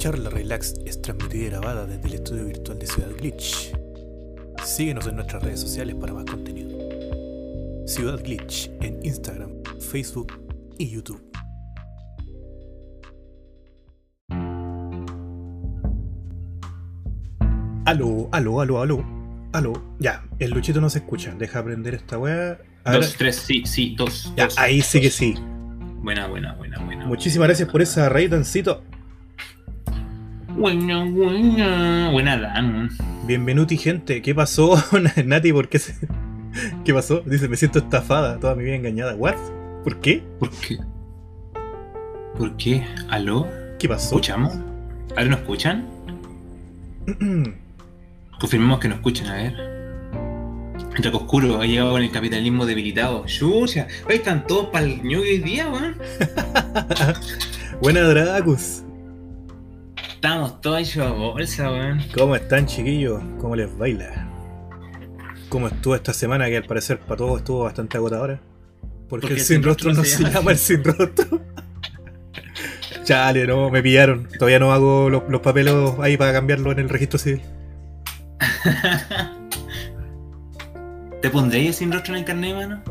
Charla Relax es transmitida y grabada desde el estudio virtual de Ciudad Glitch. Síguenos en nuestras redes sociales para más contenido. Ciudad Glitch en Instagram, Facebook y YouTube. Aló, aló, aló, aló. Aló. Ya, el Luchito no se escucha. Deja aprender esta weá. A ver. Dos, tres, sí, sí, dos. Ya, dos, ahí sí que dos. sí. Buena, buena, buena, buena. Muchísimas gracias por esa raid, Dancito. Buena, buena. Buena, Dan. Bienvenuti, gente. ¿Qué pasó, Nati? ¿Por qué se... ¿Qué pasó? Dice, me siento estafada, toda mi vida engañada. ¿What? ¿Por qué? ¿Por qué? ¿Por qué? ¿Aló? ¿Qué pasó? ¿Escuchamos? ¿Ahora nos escuchan? Confirmemos que nos escuchan, a ver. Entra oscuro, ha llegado con el capitalismo debilitado. ¡Chucha! Ahí están todos para el ñoque hoy día, weón. Buena Dracus. Estamos todos hechos a bolsa, weón. ¿Cómo están, chiquillos? ¿Cómo les baila? ¿Cómo estuvo esta semana que al parecer para todos estuvo bastante agotadora? Porque, Porque el sin rostro no se llama el sin rostro. Chale, no, me pillaron. Todavía no hago los, los papelos ahí para cambiarlo en el registro civil. ¿Te pondréis sin rostro en el carnet, mano?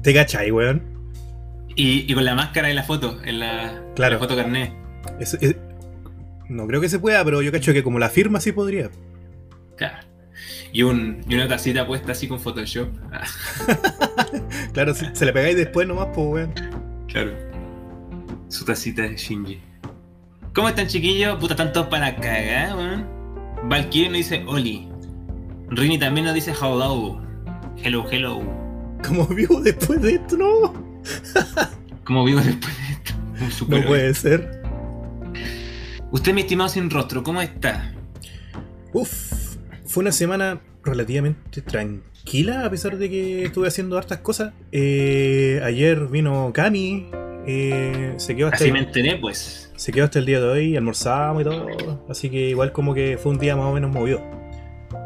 ¿Te cachai, weón? Y, y con la máscara de la foto, en la, Claro. la foto carnet. Es- es- no creo que se pueda, pero yo cacho que como la firma sí podría. Claro. Y, un, y una tacita puesta así con Photoshop. Claro, si se le pegáis después nomás, pues weón. claro. Su tacita de Shinji. ¿Cómo están, chiquillos? Puta, están todos para cagar, weón. Valkyrie nos dice Oli. Rini también nos dice hello. Hello, hello. Como vivo después de esto, no. ¿Cómo vivo después de esto? No puede ser. Usted, mi estimado sin rostro, ¿cómo está? Uf, fue una semana relativamente tranquila, a pesar de que estuve haciendo hartas cosas. Eh, ayer vino Cami, eh, se, quedó hasta Así el, me enteré, pues. se quedó hasta el día de hoy, almorzamos y todo. Así que igual como que fue un día más o menos movido.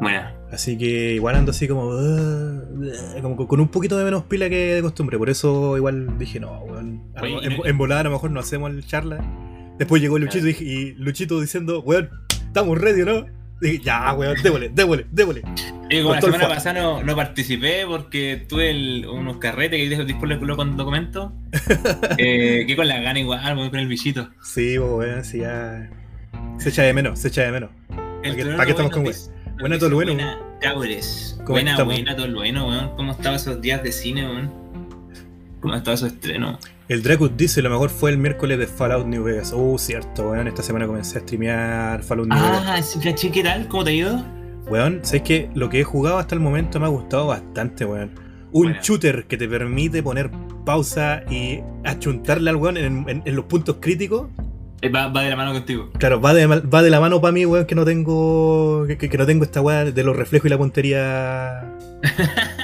Bueno, Así que igual ando así como, como con un poquito de menos pila que de costumbre. Por eso igual dije, no, weón. en, en volada a lo mejor no hacemos el charla. Después llegó Luchito y, y Luchito diciendo, weón, estamos ready, ¿no? Dije, ya, weón, démosle, démosle, démosle. Y como la el semana pasada no, no participé porque tuve el- unos carretes que después les con documentos. eh, que con la gana igual, voy con el bichito. Sí, pues, weón, sí, ya. Se echa de menos, se echa de menos. ¿Para qué- estamos con nos Buena todo lo bueno. Buena, cabres. ¿Cómo Buena, buena, todo lo bueno, weón. ¿Cómo estaban esos días de cine, weón? ¿Cómo estaba esos estrenos? El Dracus dice, lo mejor fue el miércoles de Fallout New Vegas. Uh, cierto, weón, esta semana comencé a streamear Fallout New Vegas. Ah, caché, ¿qué tal? ¿Cómo te ha ido? Weón, ¿sabes que Lo que he jugado hasta el momento me ha gustado bastante, weón. Un shooter que te permite poner pausa y achuntarle al weón en, en- en los puntos críticos. Eh, Va, va de la mano contigo. Claro, va de, va de la mano para mí, weón, que no tengo. Que, no tengo esta weá de los reflejos y la puntería.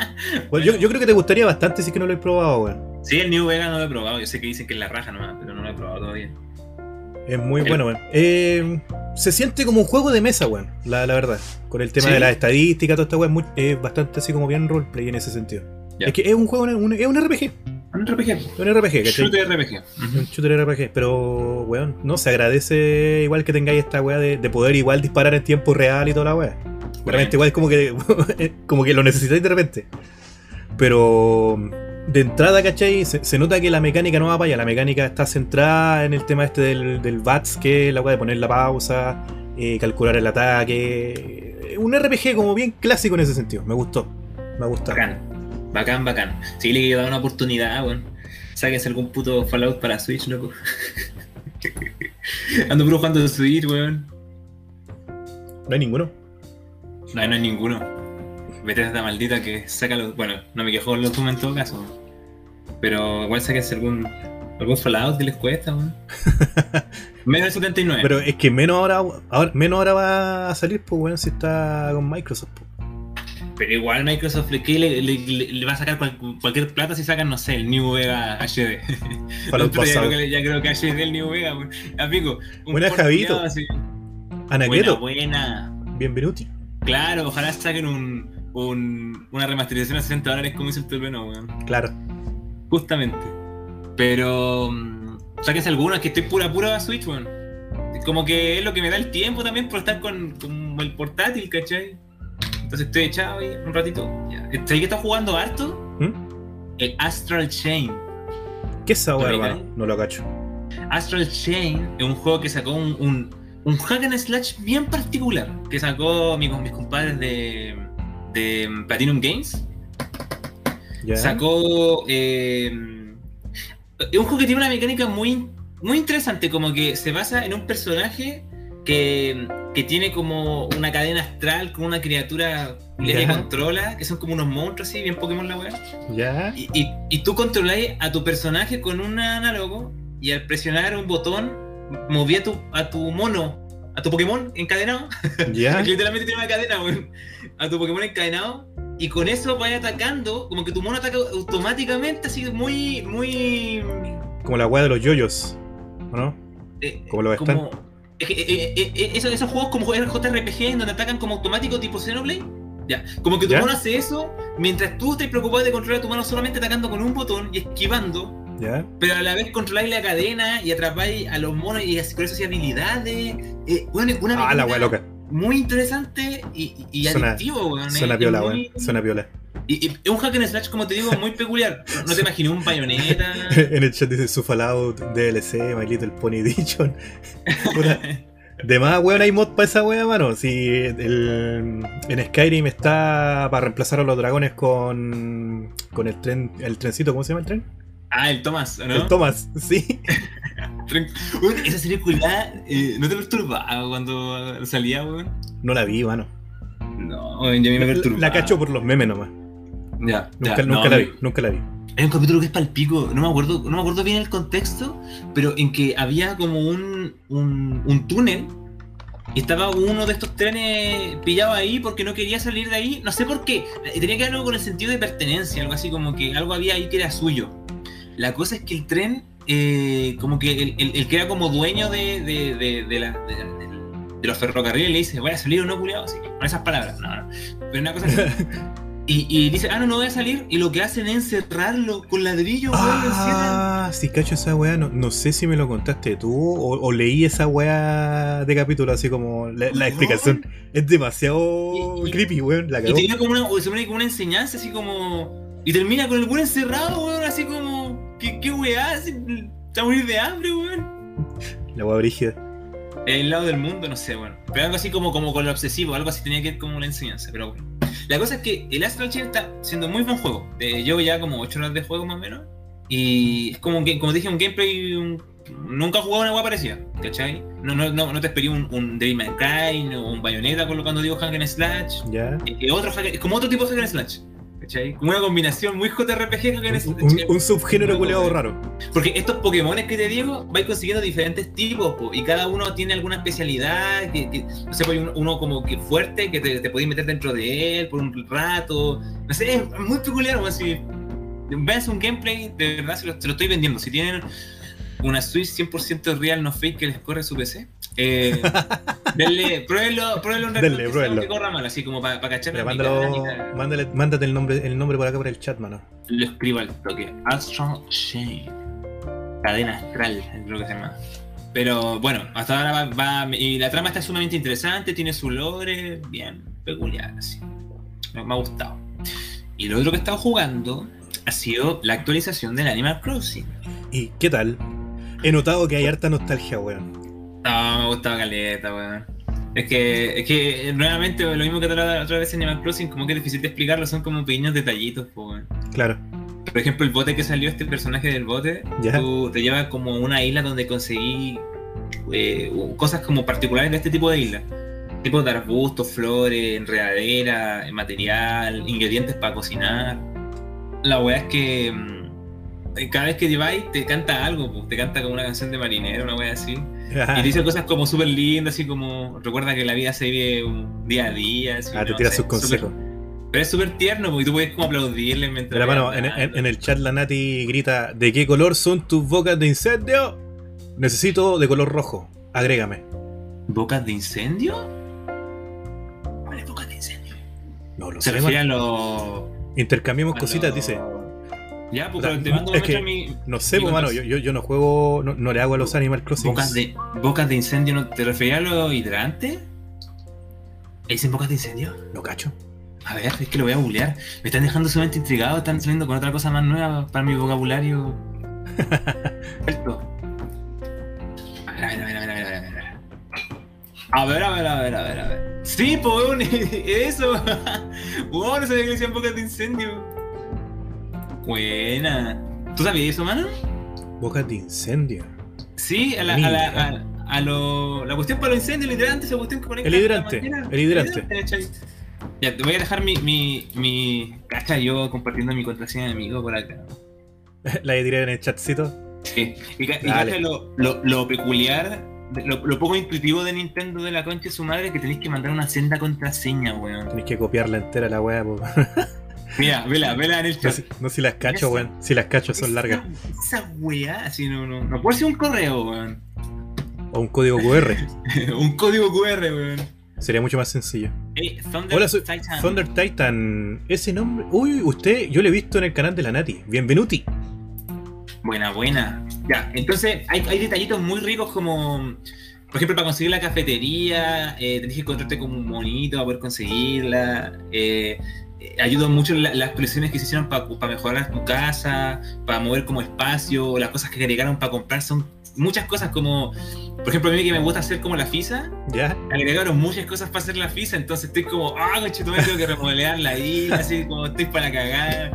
Bueno, yo, yo creo que te gustaría bastante si es que no lo he probado, weón. Sí, el New Vegas no lo he probado. Yo sé que dicen que es la raja nomás, pero no lo he probado todavía. Es muy El- bueno, weón. Eh, se siente como un juego de mesa, weón, la, la verdad. Con el tema Sí. de la estadística, toda esta weón, es bastante así como bien roleplay en ese sentido. Ya. Es que es un juego, un- es un RPG. Un RPG. Un RPG, ¿cachai? Shooter RPG. Un shooter RPG, pero, weón, no, se agradece igual que tengáis esta weá de, de poder igual disparar en tiempo real y toda la weá. De repente igual como que, como que lo necesitáis de repente. Pero de entrada, ¿cachai? Se, se nota que la mecánica no va para allá. La mecánica está centrada en el tema este del, del VATS, que es la weá de poner la pausa, eh, calcular el ataque. Un RPG como bien clásico en ese sentido. Me gustó. Me ha gustado. Bacán. Bacán. Sí, le quiero dar una oportunidad, weón. Sáquense algún puto Fallout para Switch, loco. Ando puro jugando Switch, weón. No hay ninguno. No, no hay ninguno. Vete a esta maldita que saca los. Bueno, no me quejo los Doom en todo caso. weón. Pero igual sáquense algún. algún Fallout que les cuesta, weón. Menos de 79. Pero es que menos ahora, ahora, menos ahora va a salir, pues, weón, si está con Microsoft. pues. Pero igual Microsoft le, ¿qué le, le- le- le va a sacar cual- cualquier plata si sacan, no sé, el New Vega HD. Fallout Pero ya, creo que, ya creo que HD el New Vega. Amigo, un Buena, port Javito. así. Anaqueto, buena. bienvenuti. Claro, ojalá saquen un, un- una remasterización a 60 dólares como hizo el Turbeno, weón. Claro. Justamente. Pero. mm, Sáquense algunas que estoy pura pura Switch, weón. como que es lo que me da el tiempo también por estar con, con el portátil, ¿cachai? Entonces estoy echado ahí un ratito. Ya. ¿Sabes que está jugando harto? ¿Mm? El Astral Chain. ¿Qué es esa. No lo cacho. Astral Chain es un juego que sacó un, un, un hack and slash bien particular. Que sacó mi- mis compadres de, de Platinum Games. Sacó. eh, es un juego que tiene una mecánica muy, muy interesante. Como que se basa en un personaje que, que tiene como una cadena astral con una criatura que Ya. controla. Que son como unos monstruos así, bien Pokémon la weá. ¿Ya? Y, y, y tú controláis a tu personaje con un análogo y al presionar un botón movía a tu, a tu mono, a tu Pokémon encadenado, ¿Ya? que literalmente tiene una cadena, weón, a tu Pokémon encadenado y con eso vais atacando, como que tu mono ataca automáticamente, así muy, muy... Como la weá de los yoyos. ¿O no? eh, Como lo como- es que, eh, eh, eh, esos, esos juegos como JRPG en donde atacan como automático tipo Xenoblade. Ya, como que tu ¿Ya? mono hace eso mientras tú estás preocupado de controlar a tu mano solamente atacando con un botón y esquivando ¿Ya? pero a la vez controláis la cadena y atrapáis a los monos y así- con eso hacía habilidades. Eh, bueno, una Ah, la loca. Muy interesante y, y, Suena- adictivo, weón. Suena piola, weón. muy- Suena piola. Y, es un hack and slash, como te digo, muy peculiar. No te imaginé un bayoneta. en el chat dice su Fallout, DLC, My Little Pony Edition. De más, weón, hay mod para esa wea, mano. Si el, en Skyrim está para reemplazar a los dragones con, con el tren, el trencito, ¿cómo se llama el tren? Ah, el Thomas, ¿no? El Thomas, sí. Esa serie culiada, eh, ¿no te perturbaba cuando salía, weón? No la vi, mano. No, yo a mí me perturbaba. la cacho por los memes nomás. Ya, Nunca, ya, nunca no, la vi, nunca la vi. Hay un capítulo que es palpico, no me acuerdo, no me acuerdo bien el contexto, pero en que había como un, un, un túnel y estaba uno de estos trenes pillado ahí porque no quería salir de ahí, no sé por qué, tenía que ver algo con el sentido de pertenencia, algo así como que algo había ahí que era suyo. La cosa es que el tren, eh, como que el, el- el que era como dueño de, de, de, la- los ferrocarriles le dice, voy a salir o no, culiado, así, con esas palabras, no, no, pero una cosa así. Y, y dice, ah, no, no voy a salir. Y lo que hacen es encerrarlo con ladrillo. Ah, si cacho esa weá, no, no sé si me lo contaste tú o, o leí esa weá de capítulo así como la, explicación. Es demasiado Y- y- creepy, weón, la Y cagó. tenía como una, que como una enseñanza, así como. Y termina con el weón encerrado, weón, así como. ¿Qué, qué weá? Se va a morir de hambre, weón. La weá brígida. El lado del mundo, no sé, bueno. Pero algo así como, como con lo obsesivo, algo así tenía que ver como una enseñanza, pero bueno. La cosa es que el Astral Chain está siendo muy buen juego. Eh, llevo ya como 8 horas de juego más o menos. Y es como, un como dije, un gameplay. un- nunca he jugado una hueá parecida, ¿cachai? No, no, no, no te esperé un, un Devil May Cry o un Bayonetta colocando digo hack and slash. ¿Ya? Eh, otro hack- como otro tipo de hack and slash. ¿Cachai? Como una combinación muy JRPG hack and Un, un- subgénero culeado raro. Porque estos Pokémon que te digo, vais consiguiendo diferentes tipos, po, y cada uno tiene alguna especialidad, que, que- no sé, pues uno, uno como que fuerte, que te, te podéis meter dentro de él por un rato, no sé, es muy peculiar, weón, si ves un gameplay, de verdad se lo, se lo estoy vendiendo, si tienen una Switch 100% real, no fake, que les corre su PC, eh, denle, pruébenlo, pruébenlo un rato, Denle, que corra mal, así como para cachar Mira, la mándalo, mándale, mándate el nombre, el nombre por acá por el chat, mano. Lo escribo al toque. Astral Chain. Cadena astral, es lo que se llama. Pero bueno, hasta ahora va, va- Y la trama está sumamente interesante, tiene su lore bien peculiar, así. Me, me ha gustado. Y lo otro que he estado jugando ha sido la actualización del Animal Crossing. ¿Y qué tal? He notado que hay harta nostalgia, weón. No, me gustaba caleta, weón. Es que, es que nuevamente lo mismo que otra, otra vez en Animal Crossing, como que es difícil de explicarlo, son como pequeños detallitos, po, weón. Claro. Por ejemplo, el bote que salió, este personaje del bote, tú te lleva como a una isla donde conseguí eh, cosas como particulares de este tipo de isla. Tipo de arbustos, flores, enredadera, material, ingredientes para cocinar. La weá es que mm, cada vez que lleváis te canta algo, pues, te canta como una canción de marinero, una weá así. Y dice cosas como súper lindas, así como recuerda que la vida se vive un día a día. así, Ah, te no tira sé, sus consejos. pero es súper tierno, porque tú puedes como aplaudirle mientras. Mano, va en, en- en el chat la Nati grita: ¿De qué color son tus bocas de incendio? Necesito de color rojo. Agrégame. ¿Bocas de incendio? ¿Cuál es bocas de incendio? No lo Se sé, refiere a los. Intercambiamos a cositas, dice. Ya, pues O sea, pero te mando que mi. No sé, pues, mano, yo, yo, yo no juego, no, no le hago a los Animal Crossing. Bocas de, bocas de incendio, ¿no te referías a los hidrantes? ¿Dicen bocas de incendio? No cacho. A ver, es que lo voy a googlear. Me están dejando sumamente intrigado, están saliendo con otra cosa más nueva para mi vocabulario. A ver, a ver, a ver, a ver, a ver, a ver. A ver, a ver, a ver, a ver, a ver. Sí, pues, eso. Wow, no sabía que le decían bocas de incendio. Buena. ¿Tú sabías eso, mano? Bocas de incendio. Sí, a la, a la, a, a lo, la cuestión para los incendios, el hidrante, esa cuestión que conecta El hidrante, el hidrante. Ya, te voy a dejar mi, mi, mi cacha yo compartiendo mi contraseña de amigo por acá. La tirar en el chatcito. Sí. Y, ca- y Dale. cacha lo, lo, lo peculiar, lo, lo poco intuitivo de Nintendo de la concha de su madre que tenéis que mandar una senda contraseña, weón. Tenés que copiarla entera la weá. Mira, vela, vela en el No, chat. si, no si las cacho, weón. Si las cacho son largas. Esa, weá, así no, no, no puede ser un correo, weón. O un código QR. un código QR, weón. Sería mucho más sencillo. Hey, Thunder Hola, soy Titan. Thunder Titan. Ese nombre. Uy, usted, yo lo he visto en el canal de la Nati. Bienvenuti. Buena, buena. Ya, entonces hay, hay detallitos muy ricos como, por ejemplo, para conseguir la cafetería, eh, tenés que encontrarte con un monito para poder conseguirla. Eh, eh, ayudan mucho la- las colecciones que se hicieron para mejorar tu casa, para mover como espacio, las cosas que agregaron para comprar son muchas cosas como, por ejemplo, a mí que me gusta hacer como la FISA, ¿Ya? agregaron muchas cosas para hacer la FISA, entonces estoy como, ah, conchetumare, tengo que remodelarla ahí, así como estoy para cagar.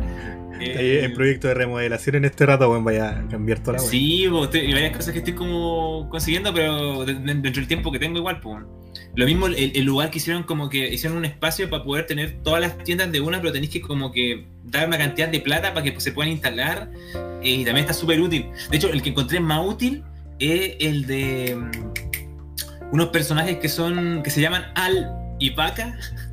Está ahí en proyecto de remodelación en este rato, weón. Vaya a cambiar toda la. Sí, estoy- y varias cosas que estoy como consiguiendo, pero de- de- dentro del tiempo que tengo igual, pues. Lo mismo el, el lugar que hicieron como que hicieron un espacio para poder tener todas las tiendas de una, pero tenéis que como que dar una cantidad de plata para que pues, se puedan instalar. eh, y también está súper útil. De hecho, el que encontré más útil es el de mm, unos personajes que son. que se llaman Al y Paca.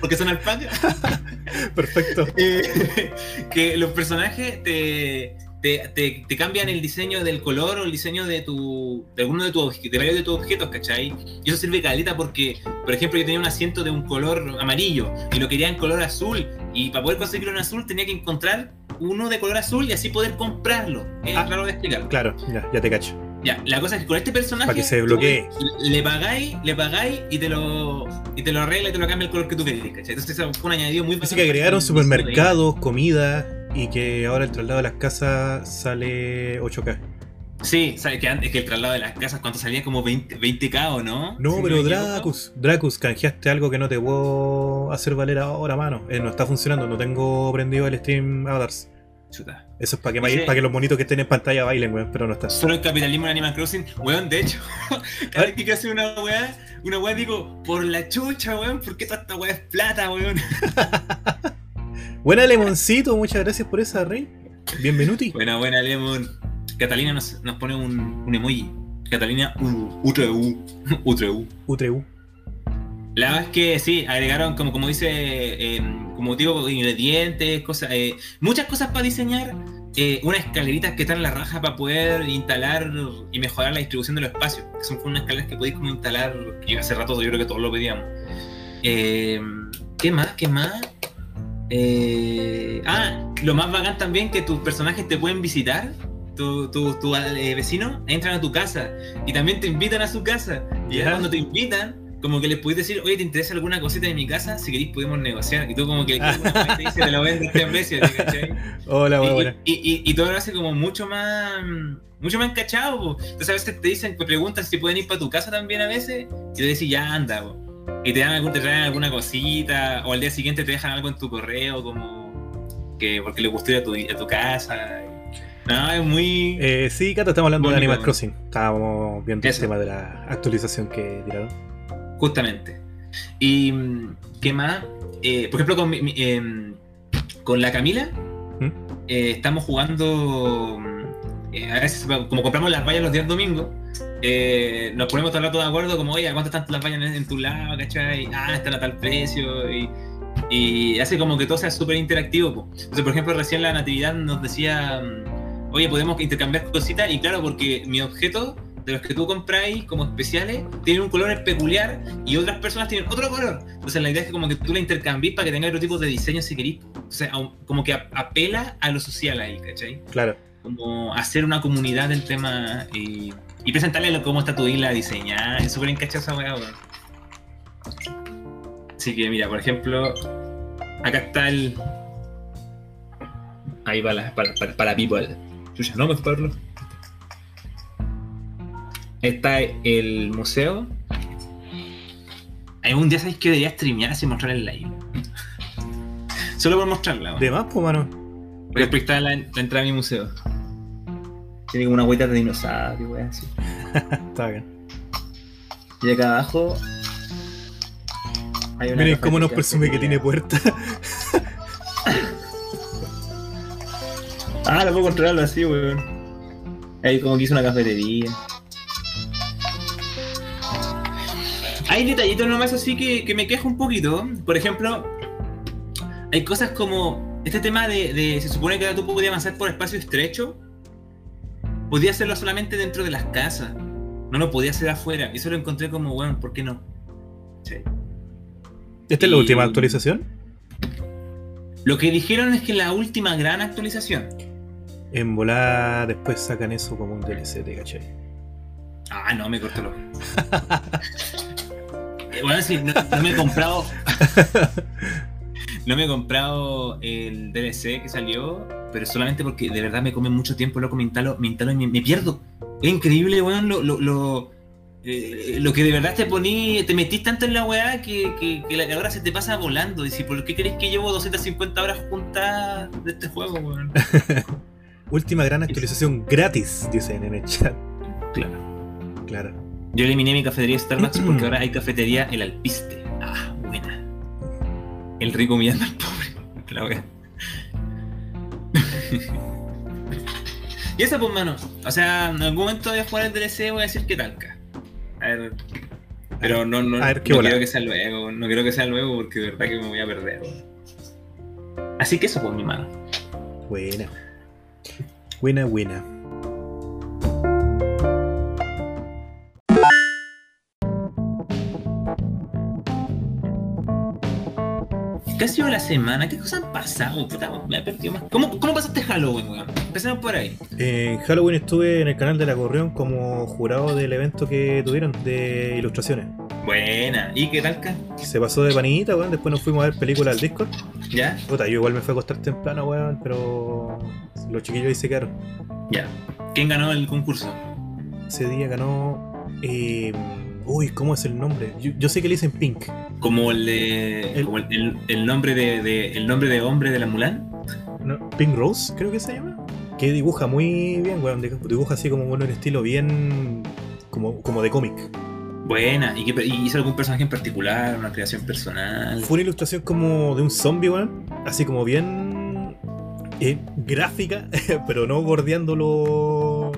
Porque son alpacas. Perfecto. Eh, que los personajes te, te, te- te cambian el diseño del color o el diseño de tu de alguno de, tu, obje- de varios de tus objetos, ¿cachai? Y eso sirve caleta porque, por ejemplo, yo tenía un asiento de un color amarillo y lo quería en color azul y para poder conseguirlo en azul tenía que encontrar uno de color azul y así poder comprarlo. Es Ah. raro de explicar. Claro, ya, ya te cacho. Ya, la cosa es que con este personaje Para que se desbloquee. Le pagáis, le pagáis y te lo y te lo arregla y te lo cambia el color que tú querés, ¿cachai? Entonces eso fue un añadido muy Así que agregaron supermercados, comida y que ahora el traslado de las casas sale 8K. Sí, ¿sabes que antes que el traslado de las casas, ¿cuánto salía? Como 20, 20k o no? No, Si pero. Dracus, Dracus, canjeaste algo que no te puedo hacer valer ahora, mano. Eh, no está funcionando, no tengo prendido el stream Avatars. Chuta. Eso es para que, Dice- para que los monitos que estén en pantalla bailen, weón, pero no está. Solo el capitalismo en Animal Crossing, weón, de hecho, cada vez que hacer una weá, una weá digo, por la chucha, weón, ¿por qué toda esta weá es plata, weón? Buena Lemoncito, muchas gracias por esa, Rey. Bienvenuti. Buena, buena, Lemon. Catalina nos, nos pone un, un emoji. Catalina U, U3U, U3U. U3U. La verdad es que sí, agregaron como, como dice, eh, como digo, ingredientes, cosas, eh, muchas cosas para diseñar, eh, unas escaleritas que están en la raja para poder instalar y mejorar la distribución de los espacios, que son unas escaleras que podéis como instalar, que hace rato yo creo que todos lo pedíamos. Eh, ¿Qué más? ¿Qué más? Eh, ah, lo más bacán también que tus personajes te pueden visitar, tus tu, tu, eh, vecinos entran a tu casa y también te invitan a su casa. Y Ya. cuando te invitan, como que les puedes decir, oye, ¿te interesa alguna cosita de mi casa? Si queréis podemos negociar. Y tú como que vez te dice, te lo vendo a este precio, ¿cachai? Hola, Y, buena, y, y- y todo lo hace como mucho más mucho más encachado. po. Entonces a veces te dicen, te preguntan si pueden ir para tu casa también a veces, y te dicen, ya anda. po. Y te dan algún, te traen alguna cosita, o al día siguiente te dejan algo en tu correo, como que porque le gustó ir a tu, a tu casa. No, es muy. Eh, sí, Cata, estamos hablando de Bonito, Animal bueno. Crossing. Estábamos viendo Eso. el tema de la actualización que tiraron. Justamente. Y mm, qué más, Eh, por ejemplo, con, mi- em, con la Camila, ¿Mm? eh, estamos jugando. mm, eh, a veces, como compramos las vallas los días domingos, eh, nos ponemos todo el rato de acuerdo, como, oye, ¿a ¿cuánto están las vallas en, en tu lado? ¿cachai? Ah, están a tal precio. Y, y hace como que todo sea súper interactivo. po. Entonces, por ejemplo, recién la Natividad nos decía, oye, podemos intercambiar cositas. Y claro, porque mi objeto de los que tú compráis como especiales tienen un color peculiar y otras personas tienen otro color. Entonces la idea es que como que tú la intercambies para que tenga otro tipo de diseño si querís. O sea, como que apela a lo social ahí, ¿cachai? Claro. Como hacer una comunidad del tema y, y presentarle cómo está tu isla diseñada. Es súper encachosa, weón. Así que mira, por ejemplo, acá está el... Ahí va la, para, para, para people. Chucha, no me verlo. Está el museo. Algún día sabéis que debería streamear así mostrar el live. Solo por mostrarla. De más, pues, mano. Porque después está la, entrada a mi museo. Tiene como una huella de dinosaurio, wey, así. está bien. Y acá abajo. Miren cómo nos presume que tiene puerta. ah, lo puedo controlarlo así, weón. Ahí como que hizo una cafetería. Hay detallitos nomás así que, que me quejo un poquito. Por ejemplo, hay cosas como este tema de, se supone que tú podías avanzar por espacio estrecho. Podía hacerlo solamente dentro de las casas. No lo podía hacer afuera. Y eso lo encontré como, bueno, ¿por qué no? Sí. ¿Esta es la última actualización? Lo que dijeron es que la última gran actualización. En volar después sacan eso como un DLC, ¿te cachai? Ah, no, me cortó lo. bueno, sí, no, me he comprado. no me he comprado el DLC que salió, pero solamente porque de verdad me come mucho tiempo, loco, me instalo, me, y me, pierdo. Es increíble, weón, lo, lo, lo, eh, lo, que de verdad te poní, te metís tanto en la weá que, que, la hora se te pasa volando. Y si, ¿por qué crees que llevo 250 horas juntas de este juego, weón? Última gran actualización gratis, dicen en el chat. Claro. Claro. Yo eliminé mi cafetería Starbucks porque ahora hay cafetería El Alpiste. Ah, buena. El rico mirando al pobre. La wea. y eso, pues, mano. O sea, en algún momento voy a jugar el DLC voy a decir qué tal, A ver. Pero no, no, no quiero que sea luego. No quiero que sea luego porque de verdad que me voy a perder. Así que eso, pues, mi mano. Buena. Buena, buena. ¿Qué ha sido la semana? ¿Qué cosas han pasado? Puta, me he perdido más. ¿Cómo, cómo pasaste Halloween, weón? Empecemos por ahí. En Halloween estuve en el canal de La Correón como jurado del evento que tuvieron de ilustraciones. Buena. ¿Y qué tal, ca? Se pasó de panita, weón. Después nos fuimos a ver películas al Discord. ¿Ya? Puta, yo igual me fui a acostar temprano, weón, pero los chiquillos ahí se quedaron. Ya. ¿Quién ganó el concurso? Ese día ganó. Eh, Uy, ¿cómo es el nombre? Yo, sé que le dicen Pink. Como el el, como el, nombre de, el nombre de hombre de la Mulan. Pink Rose, creo que se llama. Que dibuja muy bien, weón. Dibuja así como bueno, en estilo bien. como, como de cómic. Buena, ¿Y, que, hizo algún personaje en particular, una creación personal. Fue una ilustración como de un zombie, weón. Así como bien. Eh, gráfica, pero no bordeándolo.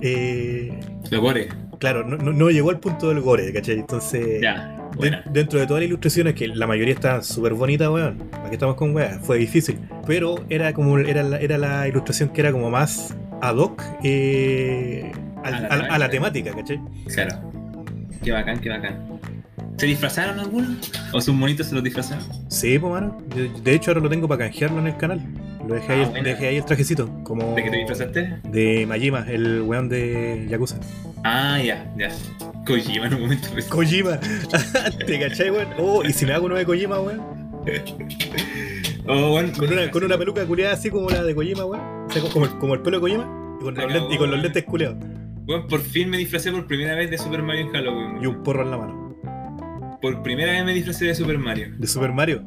Eh, de gore claro, no, llegó al punto del gore, ¿cachai? Entonces, dentro de todas las ilustraciones, que la mayoría está súper bonita, weón, aquí estamos con weón, fue difícil, pero era como era la, era la ilustración que era como más ad hoc eh, a, la temática, ¿cachai? Claro. Qué bacán, qué bacán. ¿Se disfrazaron algunos? ¿O sus monitos se los disfrazaron? Sí, pues, mano. De hecho, ahora lo tengo para canjearlo en el canal. Lo dejé, ahí, ah, dejé ahí el trajecito. Como ¿De qué te disfrazaste? De Majima, el weón de Yakuza. Ah, ya, ya. Kojima en un momento. Kojima. ¿Te cachai, weón? Oh, ¿y si me hago uno de Kojima, weón? Oh, bueno, con, una, con una peluca culiada así como la de Kojima, weón. O sea, como, el, como el pelo de Kojima y con, los, lentes, y con los lentes culiados. Bueno, por fin me disfracé por primera vez de Super Mario en Halloween. Y un porro en la mano. Por primera vez me disfracé de Super Mario. ¿De Super Mario?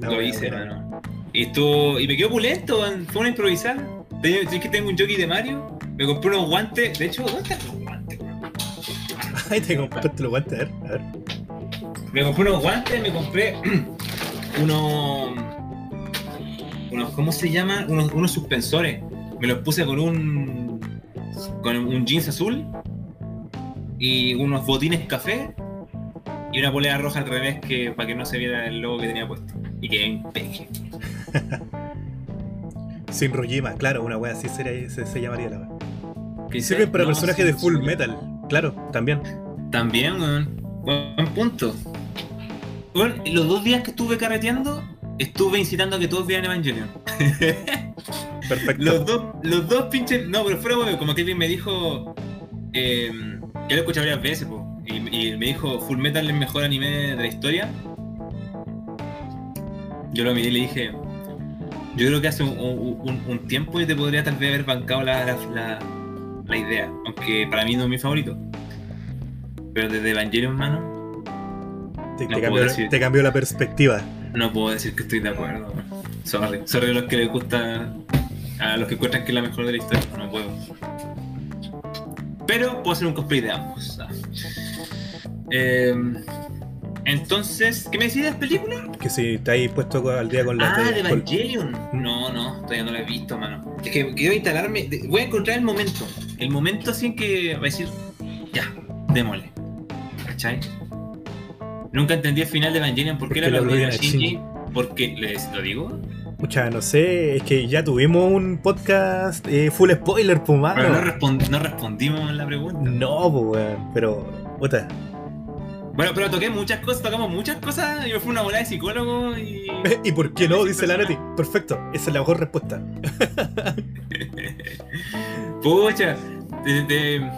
Lo hice, hermano. Y estuvo. Y me quedó pulento, fue una improvisada. Es que tengo un jockey de Mario. Me compré unos guantes. De hecho, ¿dónde están los guantes, Ay, te compraste los guantes, a ver, a ver. Me compré unos guantes, me compré unos. unos ¿Cómo se llama? Unos, unos suspensores. Me los puse con un. con un jeans azul. Y unos botines café y una polea roja al revés que para que no se viera el logo que tenía puesto. Y que en peje. Sin Rojima, claro, una wea así sería, se, llamaría la wea. Sirven para personajes de full metal. Claro, también. También, weón. Buen punto. Bueno, los dos días que estuve carreteando, estuve incitando a que todos vean Evangelion. Perfecto. Los dos, los dos pinches. No, pero fuera, weón, como Kevin me dijo. Eh, que lo escuché varias veces, po, y, y me dijo Full Metal es el mejor anime de la historia. Yo lo miré y le dije. Yo creo que hace un, un- un tiempo y te podría tal vez haber bancado la, la, la- la idea. Aunque para mí no es mi favorito. Pero desde Evangelion, mano, Te, No te puedo cambió, decir. te cambió la perspectiva. no puedo decir que estoy de acuerdo. Sorry. Sorry a los que les gusta. A los que encuentran que es la mejor de la historia. No puedo. Pero puedo hacer un cosplay de ambos. Eh, entonces, ¿qué me decís de las películas? Que si te has puesto al día con la. Ah, de con- Evangelion. No, no, todavía no la he visto, mano. Es que quiero instalarme. Voy a encontrar el momento. El momento así en que va a decir, ya, démosle. ¿Cachai? Nunca entendí el final de Evangelion. ¿Por qué era lo de Shinji? Porque, ¿les lo digo? Pucha, no sé, es que ya tuvimos un podcast eh, full spoiler, pues mano. Pero no, respond- no respondimos la pregunta. No, pues pero. Puta. Bueno, pero toqué muchas cosas, tocamos muchas cosas. Y me fue una bola de psicólogo y. ¿Y por qué no? Dice la Nati. Perfecto, esa es la mejor respuesta. Pucha, te, te-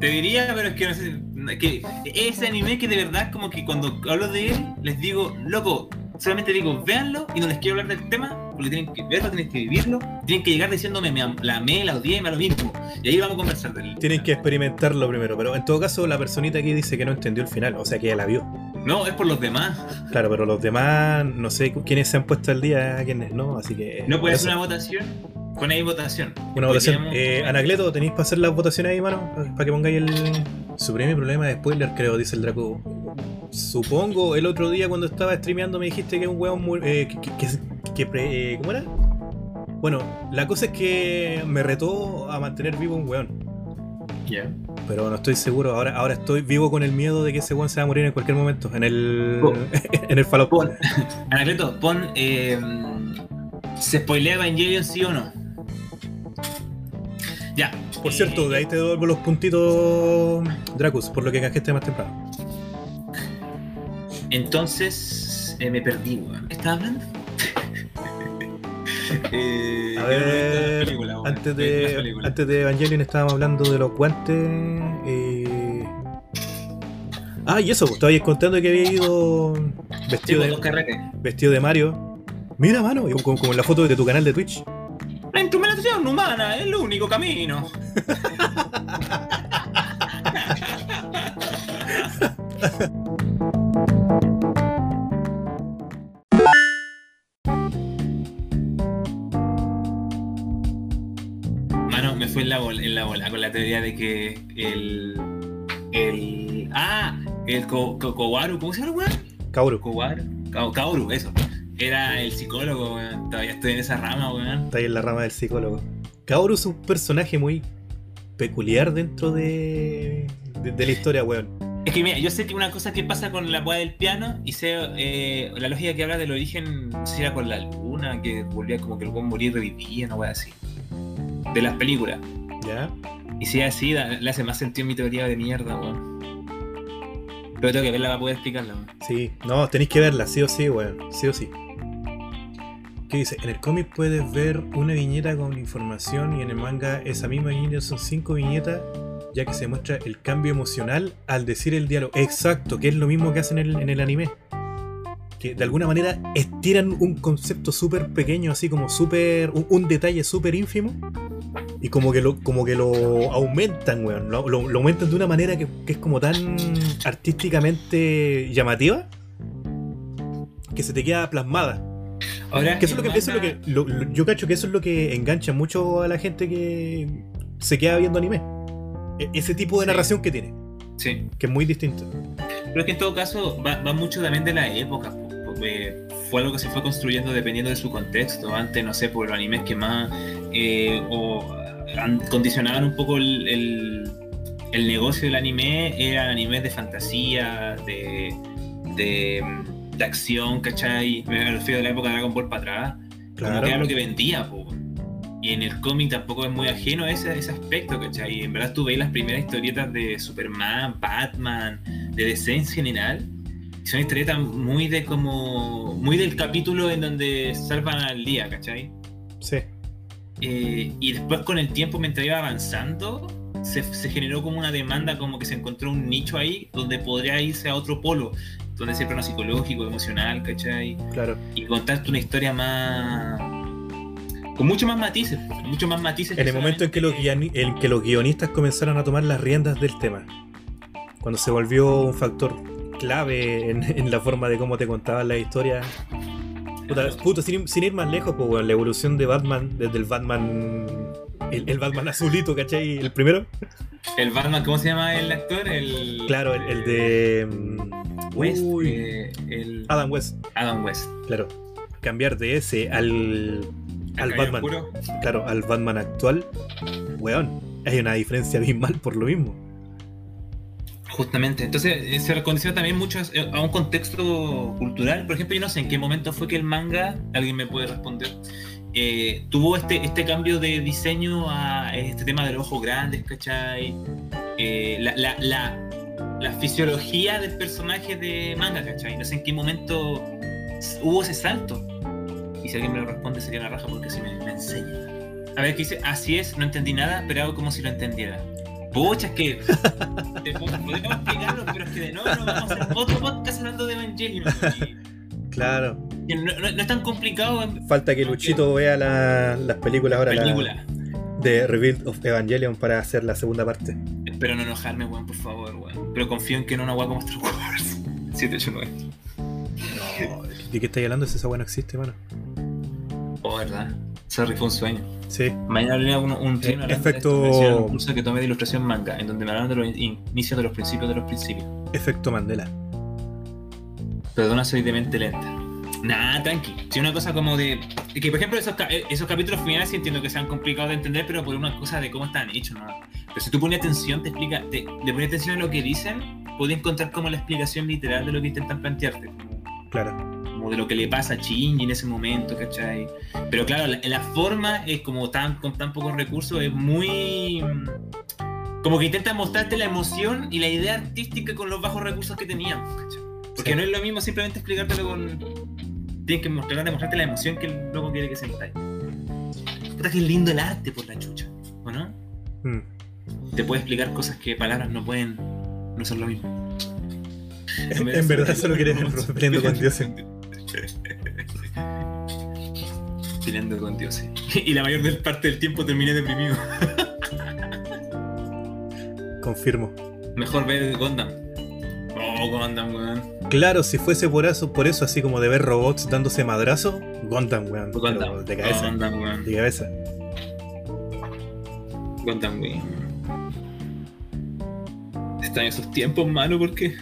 te diría, pero es que no sé. Que ese anime que de verdad, como que cuando hablo de él, les digo, loco, solamente digo, véanlo y no les quiero hablar del tema, porque tienen que verlo, tienen que vivirlo, tienen que llegar diciéndome, me am- la amé, la odié, me lo mismo. Y ahí vamos a conversar del. Tienen que experimentarlo primero, pero en todo caso, la personita aquí dice que no entendió el final, o sea que ya la vio. No, es por los demás. Claro, pero los demás, no sé quiénes se han puesto al día, quiénes no, así que. ¿No puede ser una votación? Pon ahí votación. Una votación. Eh, Anacleto, ¿tenéis para hacer las votaciones ahí, mano? Para que pongáis el. Supreme problema de spoiler, creo, dice el Draco. Supongo, el otro día cuando estaba streameando me dijiste que un weón eh, que, que- que- que pre- eh, ¿Cómo era? Bueno, la cosa es que me retó a mantener vivo un weón. Ya. Pero no estoy seguro. Ahora, ahora estoy vivo con el miedo de que ese weón se va a morir en cualquier momento. En el. Oh. en el Fallout. Pon, Anacleto, pon. Eh, ¿Se spoilea Evangelion sí o no? Ya. Por cierto, de ahí te devuelvo los puntitos, Dracus, por lo que canjeaste más temprano. Entonces. eh, me perdí, weón. ¿Qué estaba hablando? Eh, A ver antes de, antes de Evangelion estábamos hablando de los guantes. eh, Ah, y eso, pues, estabais contando que había ido Sí, vestido, dos de, vestido de Mario. Mira, mano, como en la foto de tu canal de Twitch. La instrumentación humana es el único camino. fue en la, bola, en la bola con la teoría de que el. El. Ah, el Ko- Ko- Kowaru, ¿cómo se llama, weón? Kaoru, Kowaru. Ka- Kaoru, eso. Era el psicólogo, weón. Todavía estoy en esa rama, weón. está ahí en la rama del psicólogo. Kaoru es un personaje muy peculiar dentro de, de, de la historia, weón. Es que mira, yo sé que una cosa que pasa con la weá del piano y sé eh, la lógica que habla del origen, no sé si era con la luna, que volvía como que el weón moría y revivía, una weá así. De las películas. ¿Ya? Y si es así, le hace más sentido mi teoría de mierda, weón. Pero tengo que verla para poder explicarla, weón. Sí, no, tenéis que verla, sí o sí, weón, sí o sí. ¿Qué dice? En el cómic puedes ver una viñeta con información y en el manga esa misma viñeta son cinco viñetas, ya que se muestra el cambio emocional al decir el diálogo. Exacto, que es lo mismo que hacen en el, en el anime. Que de alguna manera estiran un concepto súper pequeño, así como súper. Un, un detalle súper ínfimo. Y como que lo, como que lo aumentan, weón. Lo, lo- lo aumentan de una manera que, que es como tan artísticamente llamativa. Que se te queda plasmada. Ahora, Que eso es lo que, eso es lo que manga- lo- lo- yo cacho que eso es lo que engancha mucho a la gente que se queda viendo anime. E- ese tipo de Sí. narración que tiene, Sí. que es muy distinto. Pero es que en todo caso va, va mucho también de la época, po, porque fue algo que se fue construyendo dependiendo de su contexto. Antes, no sé, por los animes que más eh, o condicionaban un poco el, el- el negocio del anime, eran animes de fantasía, de, de, de acción, ¿cachai? Me refiero a la época de Dragon Ball para atrás. Como Claro. que era lo que vendía, po. Y en el cómic tampoco es muy ajeno a ese, ese aspecto, ¿cachai? En verdad tú veis las primeras historietas de Superman, Batman, de DC en general. son historietas muy de como. muy del capítulo en donde salvan al día, ¿cachai? Sí. Eh, y después con el tiempo, mientras iba avanzando, se, se generó como una demanda, como que se encontró un nicho ahí donde podría irse a otro polo, donde ese plano psicológico, emocional, ¿cachai? Claro. Y contarte una historia más. con mucho más matices, mucho más matices. En el momento en que, los en que los guionistas comenzaron a tomar las riendas del tema. Cuando se volvió un factor clave en, en la forma de cómo te contaban las historias. Puta, puta, sin, sin ir más lejos, pues, la evolución de Batman, desde el Batman. El, el Batman azulito, ¿cachai? El primero. El Batman, ¿cómo se llama el actor? El, Claro, el, el de. mm, West, uy, eh, el Adam West, Adam West. claro. Cambiar de ese al. Al Batman. Oscuro. Claro, al Batman actual. Weón, hay una diferencia abismal por lo mismo. Justamente, entonces eh, se condiciona también mucho a a un contexto cultural. Por ejemplo, yo no sé en qué momento fue que el manga, alguien me puede responder, eh, tuvo este, este cambio de diseño a este tema de los ojos grandes, ¿cachai? Eh, la, la, la, la fisiología del personaje de manga, ¿cachai? No sé en qué momento hubo ese salto. Y si alguien me lo responde sería la raja porque si me, me enseña. A ver, ¿qué dice? Así es, no entendí nada, pero hago como si lo entendiera. Pucha, es que podemos explicarlo, pero es que de nuevo no vamos a hacer otro podcast hablando de Evangelion. y- Claro. no, no- no es tan complicado en Falta que Luchito vea la- las películas ahora la- película. de Rebuild of Evangelion para hacer la segunda parte. Espero no enojarme, weón, por favor, weón. Pero confío en que no una weá como Star Wars. 789. ¿De qué estáis hablando? Si esa weá no existe, mano. Oh, verdad. Sorry, fue un sueño. Sí. Mañana hablé un, un trino Efecto- esto, un curso que tomé de ilustración manga, en donde me hablaron de los in- inicios de los principios de los principios. Efecto Mandela. Perdona, soy de mente lenta. Nah, tranqui. Si una cosa como de. Que por ejemplo, esos, eh, esos capítulos finales sí entiendo que sean complicados de entender, pero por una cosa de cómo están hechos, ¿no? Pero si tú pones atención, te explica. Te, le pones atención a lo que dicen, puedes encontrar como la explicación literal de lo que intentan plantearte. Claro. Como de lo que le pasa a Shinji en ese momento, ¿cachai? Pero claro, la, la forma es como tan, con tan pocos recursos, es muy. mm, Como que intenta mostrarte la emoción y la idea artística con los bajos recursos que tenían, ¿cachai? Porque Sí. no es lo mismo simplemente explicártelo con. Tienes que mostrar, demostrarte la emoción que el loco quiere que sentáis. Puta que es lindo el arte por la chucha, ¿o no? Mm. Te puede explicar cosas que palabras no pueden. no son lo mismo. En, en verdad solo quieres peleando con. Peleando con dioses. Y la mayor parte del tiempo terminé deprimido. Confirmo. Mejor ver Gundam. Oh, Gundam, weón. Claro, si fuese por eso, por eso, así como de ver robots dándose madrazo, Gundam, weón. Gundam. De cabeza. Gundam, weón. De cabeza. Gundam, weón. Están esos tiempos, mano, porque.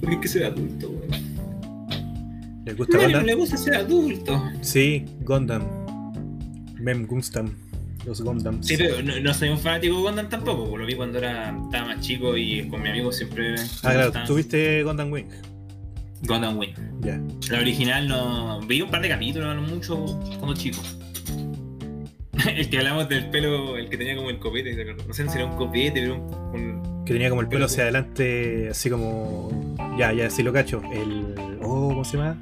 Porque hay que ser adulto, weón. ¿Les gusta Gundam? le gusta ser adulto. Sí, Gundam. Mem Gunstam. Los Gundams. Sí, pero no, no soy un fanático de Gundam tampoco, lo vi cuando era, estaba más chico y con mi amigo siempre. Ah, claro, tuviste Gundam Wing. Gundam Wing. Ya. La original no. Vi un par de capítulos, no mucho, cuando chico. el que hablamos del pelo, el que tenía como el copete, no sé si era un copete, pero un. un- Que tenía como el pelo hacia adelante, así como. Ya, ya, sí lo cacho. El. Oh, ¿cómo se llama?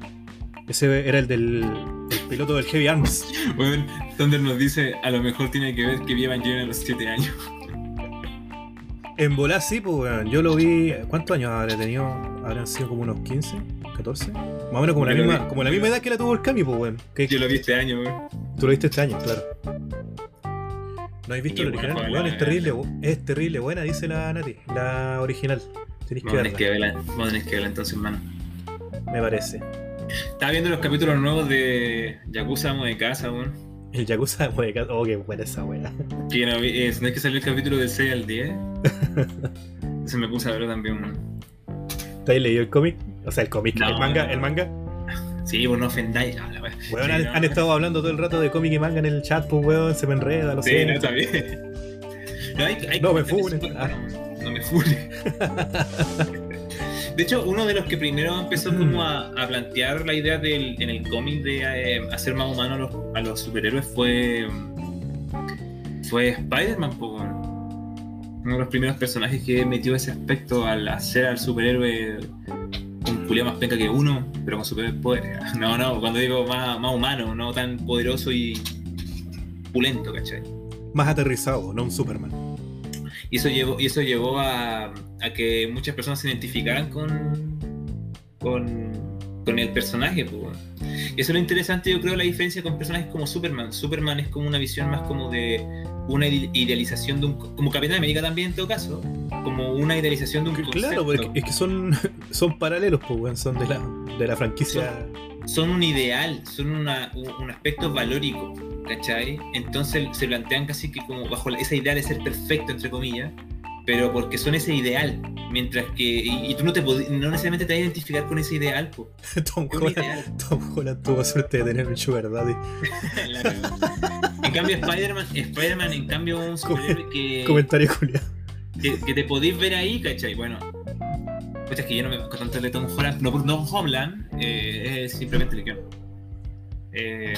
Ese era el del el piloto del Heavy Arms. Bueno, Thunder nos dice, a lo mejor tiene que ver que Evangelion a los 7 años. En volar sí, pues weón. Yo lo vi. ¿Cuántos años habrá tenido? Habrán sido como unos 15, 14. Más o menos como la Yo misma, vi. como la misma edad que la tuvo el Cami, pues. Que- Yo lo vi este año, weón. Tú lo viste este año, claro. ¿No habéis visto Y el bueno, original? bueno, es terrible, es terrible buena, dice la Nati. La original. Tenéis que Vamos a tener que verla, verla, vamos a tener que verla entonces, hermano. Me parece. Estaba viendo los capítulos nuevos de Yakuza Amo de Casa, weón. El Yakuza de Modeca- Oh, qué buena esa wea. Que no, vi- eh, no es que salió el capítulo del 6 al 10. Se me puse a verlo también, weón. ¿Te has leído el cómic? O sea, el cómic, No, el manga, no. el manga. Sí, pues no ofendáis. ah. Weón, Sí, han, estado hablando todo el rato de cómic y manga en el chat, pues weón, se me enreda, lo Sí, sé. no, está bien. No, hay, hay No me funes. Ah. No me funes. De hecho, uno de los que primero empezó como a, a plantear la idea del, en el cómic de eh, hacer más humanos a los, a los superhéroes fue fue Spider-Man. Uno de los primeros personajes que metió ese aspecto al hacer al superhéroe un culiao más penca que uno, pero con superpoderes. No, no, cuando digo más, más humano, no tan poderoso y pulento, ¿cachai? Más aterrizado, no un Superman. Y eso llevó, y eso llevó a, a que muchas personas se identificaran con, con, con el personaje. Pues. Y eso es lo interesante, yo creo, la diferencia con personajes como Superman. Superman es como una visión más como de una ide- idealización de un... Como Capitán América también en todo caso. Como una idealización de un Claro, concepto. porque es que son, son paralelos, pues, son de la, de la franquicia. son un ideal, son una- un, un aspecto valórico, ¿cachai? Entonces se plantean casi que como bajo esa idea de ser perfecto, entre comillas, pero porque son ese ideal, mientras que... Y, y tú no, te no necesariamente te vas a identificar con ese ideal, po. Tom, Es Holland, ideal. Tom Holland tuvo suerte de tener un sugar daddy. En cambio Spider-Man, Spider-Man en cambio un superhéroe que, Comentario culiado. que, que te podéis ver ahí, ¿cachai? Bueno, pues es que yo no me banco tanto de Tom Holland, no por Tom Holland, eh, es simplemente el guion. Eh,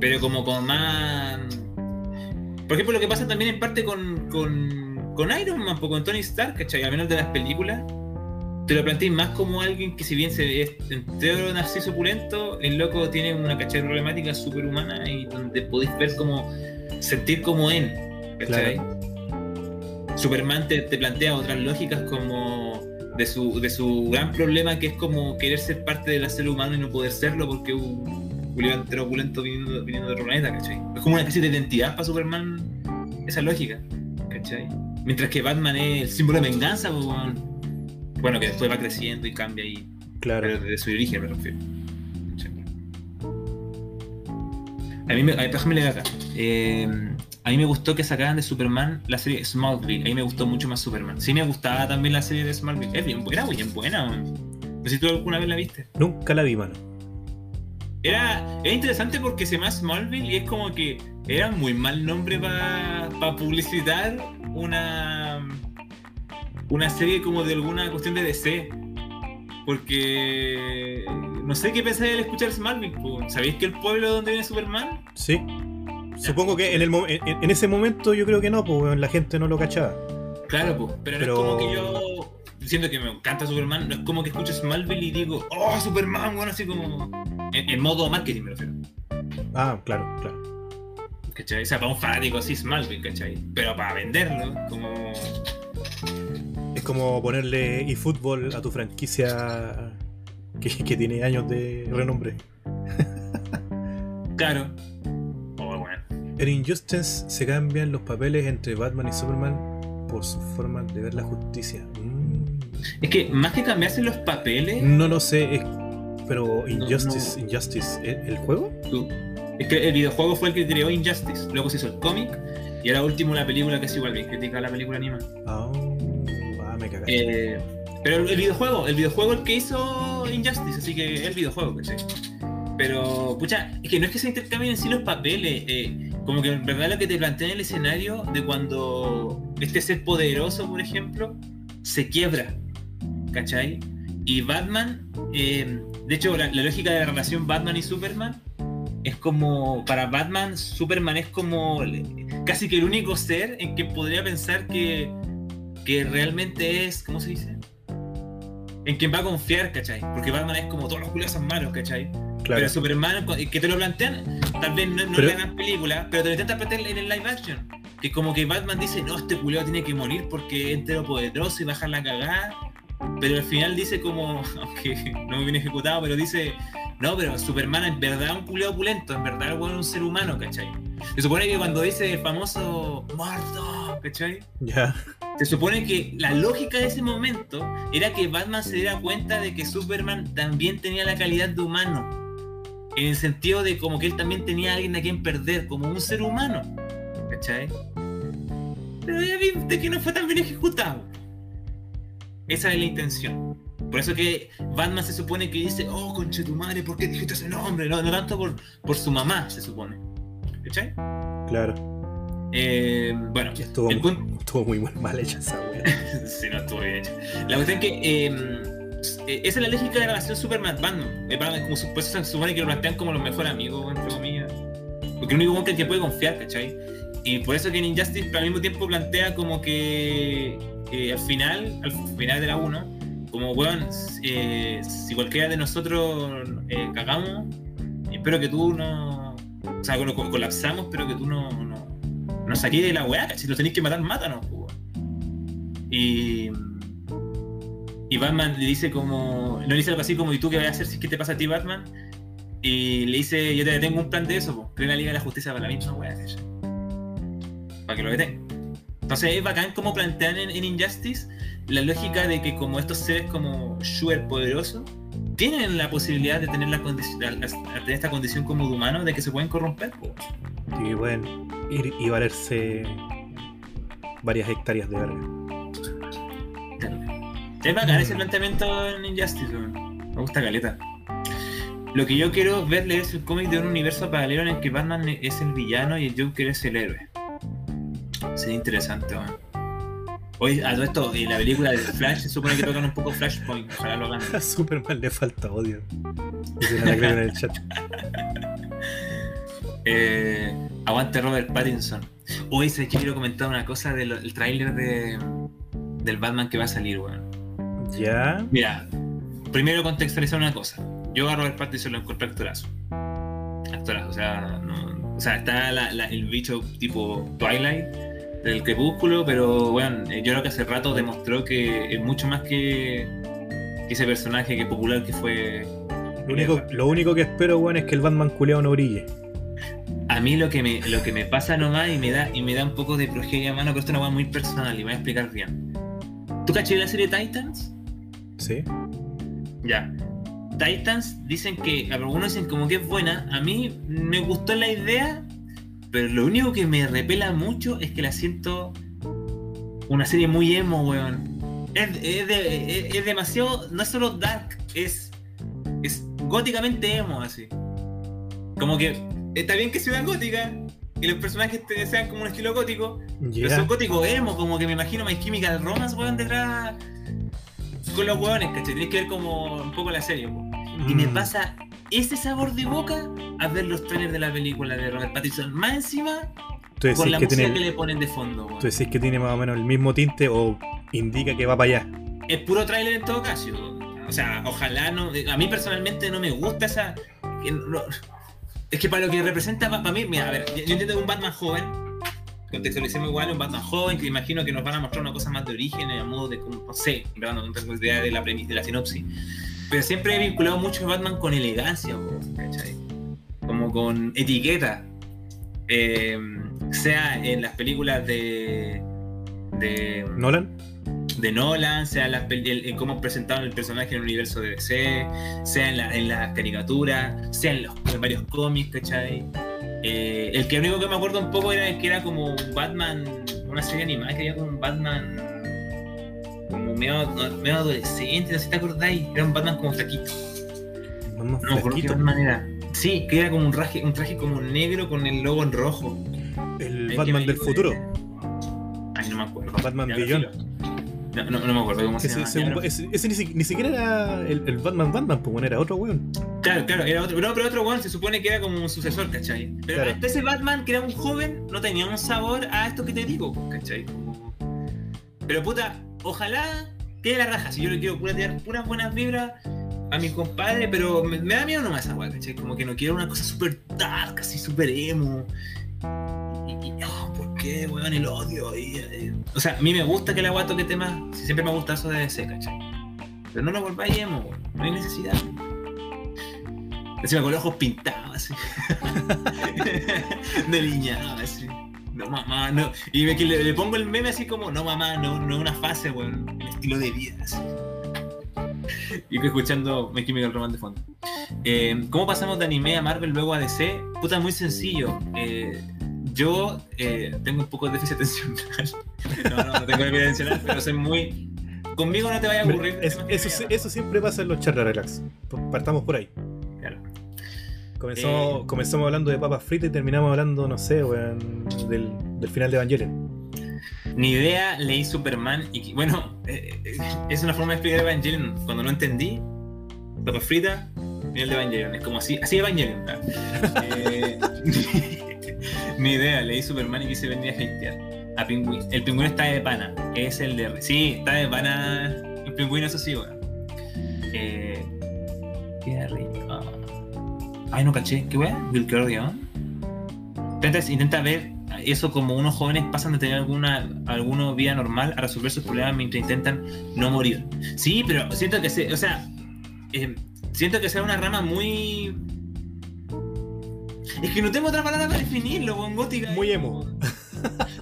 pero como con más... Por ejemplo, lo que pasa también en parte con, con, con Iron Man, po, con Tony Stark, ¿cachai? Al menos de las películas, te lo planteas más como alguien que si bien se es entero narciso opulento, el loco tiene una cachai problemática superhumana y donde podéis ver como, sentir como él, ¿cachai? Superman te, te plantea otras lógicas como de su, de su gran problema que es como querer ser parte del ser humano y no poder serlo porque un Julián entero opulento viniendo, viniendo de otro planeta, ¿cachai? Es como una especie de identidad para Superman esa lógica, ¿cachai? Mientras que Batman es el símbolo de venganza, pues, bueno, que después va creciendo y cambia y Claro. pero desde su origen me refiero. A mí me, a, déjame leer acá. Eh, a mí me gustó que sacaran de Superman la serie Smallville. A mí me gustó mucho más Superman. Sí me gustaba también la serie de Smallville. Es bien, era bien buena, man. No sé si tú alguna vez la viste. Nunca la vi, mano. Era, era interesante porque se llama Smallville y es como que era muy mal nombre para publicitar una una serie como de alguna cuestión de DC. Porque no sé qué pensáis al escuchar Smallville. ¿Sabéis que el pueblo donde viene Superman? Sí. Supongo que en, el en, en ese momento yo creo que no, pues la gente no lo cachaba. Claro, pues, pero, Pero- no es como que yo siento que me encanta Superman, no es como que escucho Smallville y digo, oh, Superman, bueno, así como en, en modo marketing me refiero. Ah, claro, claro. ¿Cachai? O sea, para un fanático así Smallville, ¿cachai? Pero para venderlo, como Es como ponerle eFootball a tu franquicia que, que tiene años de renombre. Claro. En Injustice se cambian los papeles entre Batman y Superman por su forma de ver la justicia. Mm, Es que más que cambiarse los papeles, No lo sé, es- pero Injustice, Injustice, ¿el, el juego? tú- es que el videojuego fue el que creó Injustice. Luego se hizo el cómic y ahora último la película que es igual bien critica la película animada. Ah, ah, me cagaste. Eh, pero el videojuego, el videojuego el que hizo Injustice, así que el videojuego, ¿cachai? Pero, pucha, es que no es que se intercambien en sí los papeles, eh, como que en verdad lo que te plantea en el escenario de cuando este ser poderoso, por ejemplo, se quiebra, ¿cachai? Y Batman, eh, de hecho, la, la lógica de la relación Batman y Superman es como, para Batman, Superman es como casi que el único ser en que podría pensar que, que realmente es, ¿cómo se dice? En quien va a confiar, ¿cachai? Porque Batman es como todos los culiados son malos, ¿cachai? Claro. Pero Superman, que te lo plantean, tal vez no, no Pero- es la gran película, pero te lo intentan plantear en el live action. Que como que Batman dice, no, este culiado tiene que morir porque es entero poderoso y bajar la cagada. Pero al final dice como, aunque no muy bien ejecutado, pero dice, no, pero Superman en verdad es un culiado opulento, en verdad es un ser humano, ¿cachai? Se supone que cuando dice el famoso muerto, ¿cachai? Ya. Se supone que la lógica de ese momento era que Batman se diera cuenta de que Superman también tenía la calidad de humano. En el sentido de como que él también tenía a alguien a quien perder, como un ser humano. ¿Cachai? Pero ya viste que no fue tan bien ejecutado. Esa es la intención. Por eso que Batman se supone que dice, oh, conche tu madre, ¿por qué dijiste ese nombre? No, no tanto por, por su mamá, se supone. ¿Cachai? Claro. Eh, bueno, estuvo, el muy, punto- estuvo muy mal, hecha esa wea. sí, no estuvo bien hecho. La cuestión es que eh, eh, esa es la lógica de la relación Superman-Batman. Eh, Batman, como eso se que lo plantean como los mejores amigos, entre comillas. Porque el único que puede confiar, ¿cachai? y por eso que en Injustice al mismo tiempo plantea como que eh, al final, al final de la 1, como weón, eh, si cualquiera de nosotros cagamos, espero que tú no. O sea, colapsamos, espero que tú no, no, no de la weá, si lo tenéis que matar, mátanos, weón. Y. Y Batman le dice como. No le dice algo así como, ¿y tú qué vas a hacer si que te pasa a ti, Batman? Y le dice, yo te tengo un plan de eso, pues. Creo la Liga de la Justicia para la misma weá, Para que lo detenga. Entonces es bacán como plantean en, Injustice la lógica de que como estos seres como super poderosos tienen la posibilidad de tener, esta condición como de humano de que se pueden corromper. Y pueden ir y valerse varias hectáreas de verga. Es bacán ese planteamiento en Injustice, me gusta caleta. Lo que yo quiero verle es el cómic de un universo paralelo en el que Batman es el villano y el Joker es el héroe. Sería interesante, man. Hoy, a todo esto, en la película de Flash se supone que tocan un poco Flashpoint, ojalá lo hagan. A Superman le falta odio. la en el chat. Eh, aguante Robert Pattinson. Hoy se quiero comentar una cosa del tráiler de, del Batman que va a salir, weón. Ya. Mira, primero contextualizar una cosa. Yo a Robert Pattinson lo encontré actorazo. Actorazo, o sea, no, o sea está el bicho tipo Twilight del crepúsculo, pero bueno, yo creo que hace rato demostró que es mucho más que, ese personaje que popular que fue. Lo único, lo único que espero, weón, es que el Batman culeado no brille. A mí lo que me, lo que me pasa nomás y me da, y me da un poco de progeria mano, pero esto es una muy personal y me voy a explicar bien. ¿Tú caché la serie Titans? Sí. Ya. Titans dicen que, algunos dicen como que es buena. A mí me gustó la idea, pero lo único que me repela mucho es que la siento una serie muy emo, weón. Es, demasiado, no es solo dark, es, es góticamente emo, así. Como que está bien que sea gótica y los personajes sean como un estilo gótico, pero son góticos emo, como que me imagino My Chemical Romance, weón, detrás con los weones, ¿cachai? Tienes que ver como un poco la serie, weón. Y me mm. pasa ese sabor de boca a ver los trailers de la película de Robert Pattinson. Más encima, con la música que le ponen de fondo. Tú decís que tiene más o menos el mismo tinte o indica que va para allá. Es puro trailer en todo caso. O sea, ojalá no. A mí personalmente no me gusta esa. es que para lo que representa, para mí, mira, a ver, yo entiendo un Batman joven, contextualicemos igual un Batman joven, que imagino que nos van a mostrar una cosa más de origen, a modo de, no sé, no tengo idea de la, de la sinopsis pero siempre he vinculado mucho a Batman con elegancia, ¿cachai? Como con etiqueta. Em, sea en las películas de. de Nolan. De Nolan, sea en, las, en cómo presentaron el personaje en el universo de DC, sea en, la, en las caricaturas, sea en, los, varios cómics, ¿cachai? Eh, el que único que me acuerdo un poco era que era como un Batman, una serie animada que era como un Batman como medio, medio adolescente, no sé si te acordáis, era un Batman como flaquito. no flaquito. de manera. Sí, que era como un traje, un traje como negro con el logo en rojo. El Batman del futuro. Ay, no me acuerdo. Batman Beyond. No, no, no, me acuerdo cómo se llama. Ese, ese, ni, siquiera era el, Batman Batman, pues bueno, era otro weón. Claro, claro, era otro. No, pero otro weón se supone que era como un sucesor, ¿cachai? Pero ese Batman, que era un joven, no tenía un sabor a esto que te digo, ¿cachai? Pero puta, ojalá quede la raja. Si yo le quiero tirar puras buenas vibras a mi compadre, pero me, da miedo nomás esa weá, ¿cachai? Como que no quiero una cosa súper dark, así súper emo. Y, oh, ¿por qué? El odio. Eh, o sea, a mí me gusta que el agua toque temas. Siempre me gusta eso de DC, ¿cachai? Pero no lo volváis emo, weón. No hay necesidad. Encima con los ojos pintados, así. Delineados, así no mamá, no. Y le, pongo el meme así como, no mamá, no, es una fase, weón, un estilo de vida. Y que escuchando Me Chemical Romance de fondo. Eh, ¿Cómo pasamos de anime a Marvel luego a DC? Puta, muy sencillo. Eh, yo eh, tengo un poco de déficit atencional. no, no, no tengo déficit atencional, pero soy muy. Conmigo no te vaya a ocurrir. eso, eso, siempre pasa en los charlas relax. Partamos por ahí. Comenzamos, eh, comenzamos hablando de papas fritas y terminamos hablando, no sé, weón, del, del, final de Evangelion. Ni idea, leí Superman y bueno, eh, eh, es una forma de explicar Evangelion. Cuando no entendí, papas fritas, final de Evangelion. Es como así, así Evangelion. Ni idea, leí Superman y quise venir a hatear. A Pingüino. El pingüino está de pana. Es el de. Sí, está de pana. El pingüino, eso sí, weón. Eh. Qué rico. Ay, no caché. ¿Qué weón? Vilcordio. Intenta, intenta ver eso como unos jóvenes pasan de tener alguna, alguna vida normal a resolver sus problemas mientras intentan no morir. Sí, pero siento que se. O sea. eh, siento que sea una rama muy. Es que no tengo otra palabra para definirlo, weón. Gótica. Muy emo. como-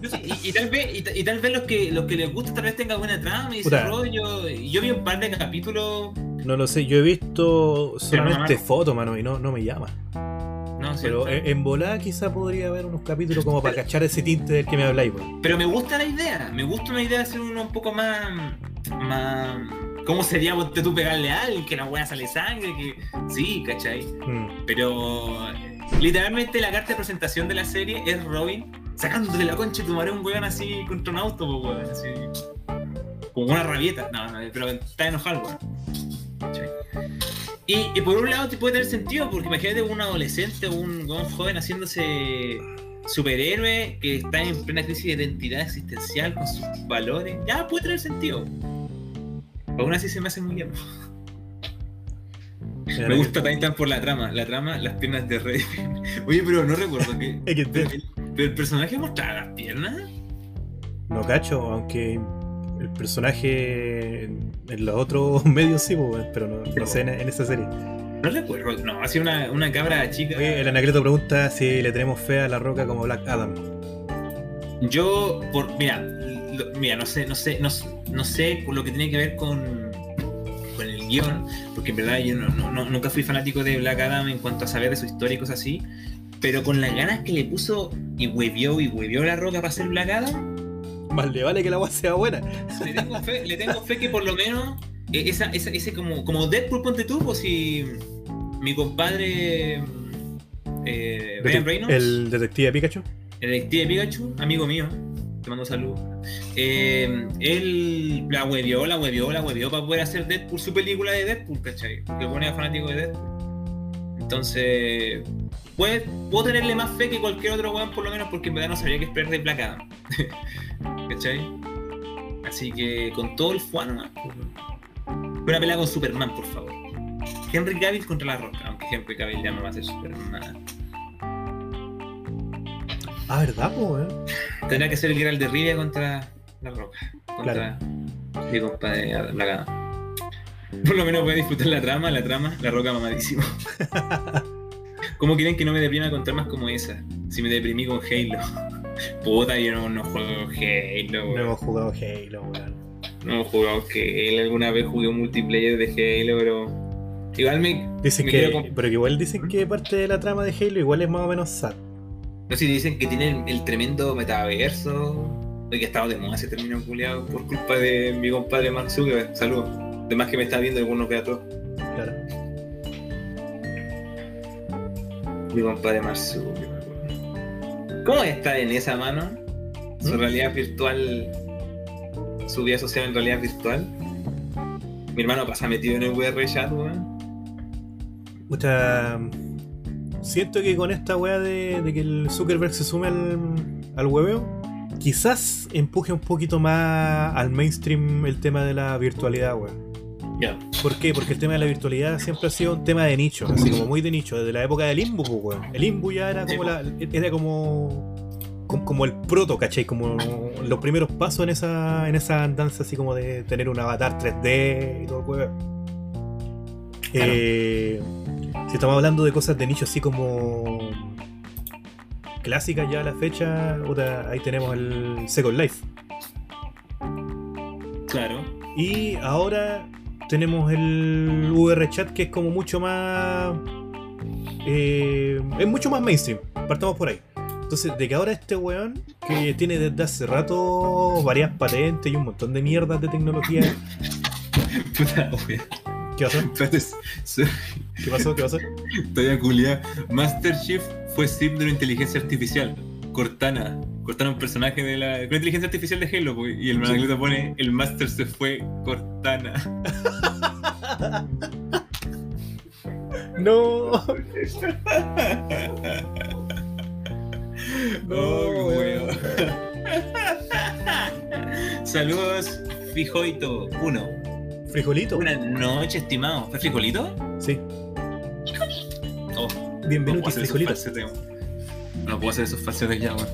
No sé, y, y tal vez, y, ta- y tal vez los que, los que les gusta tal vez tenga buena trama y desarrollo. Y Yo vi un par de capítulos. No lo sé, yo he visto solamente fotos, mano, y no, no me llama. No, Pero en, en volada quizá podría haber unos capítulos como para cachar ese tinte del que me habláis, weón. Pero me gusta la idea. Me gusta una idea de hacer uno un poco más. más ¿Cómo sería tú pegarle a alguien? Que la weá sale sangre. Que... Sí, ¿cachai? Mm. Pero. Literalmente la carta de presentación de la serie es Robin sacándote la concha y tu un weón así contra un auto, po, weón. Así. Como una rabieta. No, no, pero está enojado, weón. Y, y por un lado te puede tener sentido, porque imagínate un adolescente o un, joven haciéndose superhéroe que está en plena crisis de identidad existencial con sus valores. Ya puede tener sentido. Pero aún así se me hace muy bien. Me gusta Titan por la trama. La trama, las piernas de Rey. Oye, pero no recuerdo que. Pero el, pero el personaje mostraba las piernas. No cacho, aunque el personaje en los otros medios sí, pues, pero no, no sé en, en esa serie. No recuerdo. No, hacía una, una cabra chica. Oye, el Anacleto pregunta si le tenemos fe a la roca como Black Adam. Yo, por. Mira, lo- mira, no sé, no sé, no, no sé lo que tiene que ver con. El guion. Porque en verdad yo no, nunca fui fanático de Black Adam en cuanto a saber de su historia y cosas así. Pero con las ganas que le puso y huevió y huevió la roca para hacer Black Adam. Más le vale que la agua sea buena. Le tengo fe, le tengo fe que por lo menos eh, esa, esa- ese como, como Deadpool ponte tú, pues si mi compadre eh, Ryan Reynolds, el, El detective Pikachu. detective Pikachu, amigo mío, te mando saludos. Eh, él la huevió, la huevió, la huevió para poder hacer Deadpool, su película de Deadpool, ¿cachai? Que era fanático de Deadpool. Entonces, pues, puedo tenerle más fe que cualquier otro weón, por lo menos, porque en verdad no sabía qué esperar de Black. ¿Cachai? Así que con todo el fuano, pues, una pelea con Superman, por favor. Henry Cavill contra la Roca, aunque Henry Cavill ya no va a ser Superman. Ah, ¿verdad, po? Tendrá que ser el Geralt de Rivia contra la Roca. Contra mi compadre Adam. Por lo menos voy a disfrutar la trama, la trama, la Roca mamadísimo. ¿Cómo quieren que no me deprima con tramas como esa? Si me deprimí con Halo. Puta, yo no, no juego Halo, No hemos jugado Halo, weón. No he jugado Halo. Alguna vez jugué un multiplayer de Halo, pero. Igual me. Dicen me que, pero que igual dicen que parte de la trama de Halo igual es más o menos sad. No sé si dicen que tiene el, el tremendo metaverso. Oye, que ha estado de moda ese término culiado por culpa de mi compadre Mark Zuckerberg. Saludos. Además que me está viendo algunos que a todos. Claro. Mi compadre Mark Zuckerberg. ¿Cómo está en esa mano? Su ¿Mm? realidad virtual. Su vida social en realidad virtual. Mi hermano pasa metido en el VR chat, weón. Pucha, siento que con esta weá de, de que el Zuckerberg se sume al, al hueveo, quizás empuje un poquito más al mainstream el tema de la virtualidad, weón. Ya. ¿Por qué? Porque el tema de la virtualidad siempre ha sido un tema de nicho, así como muy de nicho, desde la época del Imbu, pues, weón. El Imbu ya era como la, era como, como como el proto, ¿cachai? Como los primeros pasos en esa en esa andanza así como de tener un avatar 3D y todo el weón. Claro. Eh, si estamos hablando de cosas de nicho así como clásicas ya a la fecha, puta, ahí tenemos el Second Life. Claro. Y ahora tenemos el VR chat que es como mucho más. eh, es mucho más mainstream. Partamos por ahí. Entonces, de que ahora este weón, que tiene desde hace rato varias patentes y un montón de mierdas de tecnología. Puta, oye. ¿Qué pasó? ¿Qué pasó? ¿Qué pasó? Estoy a culiar. Master Chief fue sim de una inteligencia artificial. Cortana. Cortana un personaje de la. Con inteligencia artificial de Halo, pues, y el Managlito pone el Master se fue Cortana. No. Oh, weón. Saludos, Fijoito 1. Frijolito. Buenas noches, estimado. ¿Fue Frijolito? Sí. Oh, Bienvenido, no puedo hacer esos frijolito. No puedo hacer esos falsetes ya, weón.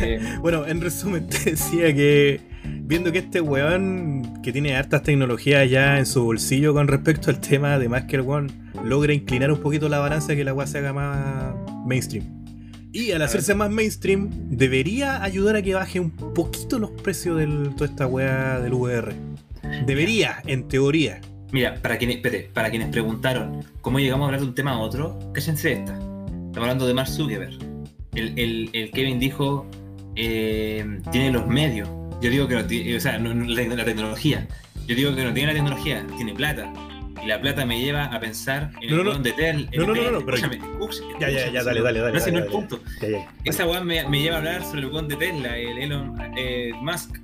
Eh, Bueno, en resumen, te decía que viendo que este weón que tiene hartas tecnologías ya en su bolsillo con respecto al tema, además que el weón logra inclinar un poquito la balanza que la weá se haga más mainstream. Y al hacerse más mainstream, debería ayudar a que baje un poquito los precios de toda esta weá del VR. Debería, en teoría. Mira, para quienes, espere, para quienes preguntaron cómo llegamos a hablar de un tema a otro, cállense esta. Estamos hablando de Mark Zuckerberg. El, el- el Kevin dijo, eh, tiene los medios. Yo digo que no tiene, o sea, no- no- la, la tecnología. Yo digo que no tiene la tecnología, tiene plata. Y la plata me lleva a pensar en No, el no, de Tel. no, no, no, no, pero- Ya, ya, ya, dale, dale, dale, No, ese no es el punto. Esa weá me, lleva a hablar sobre el de Tesla, el Elon eh, Musk.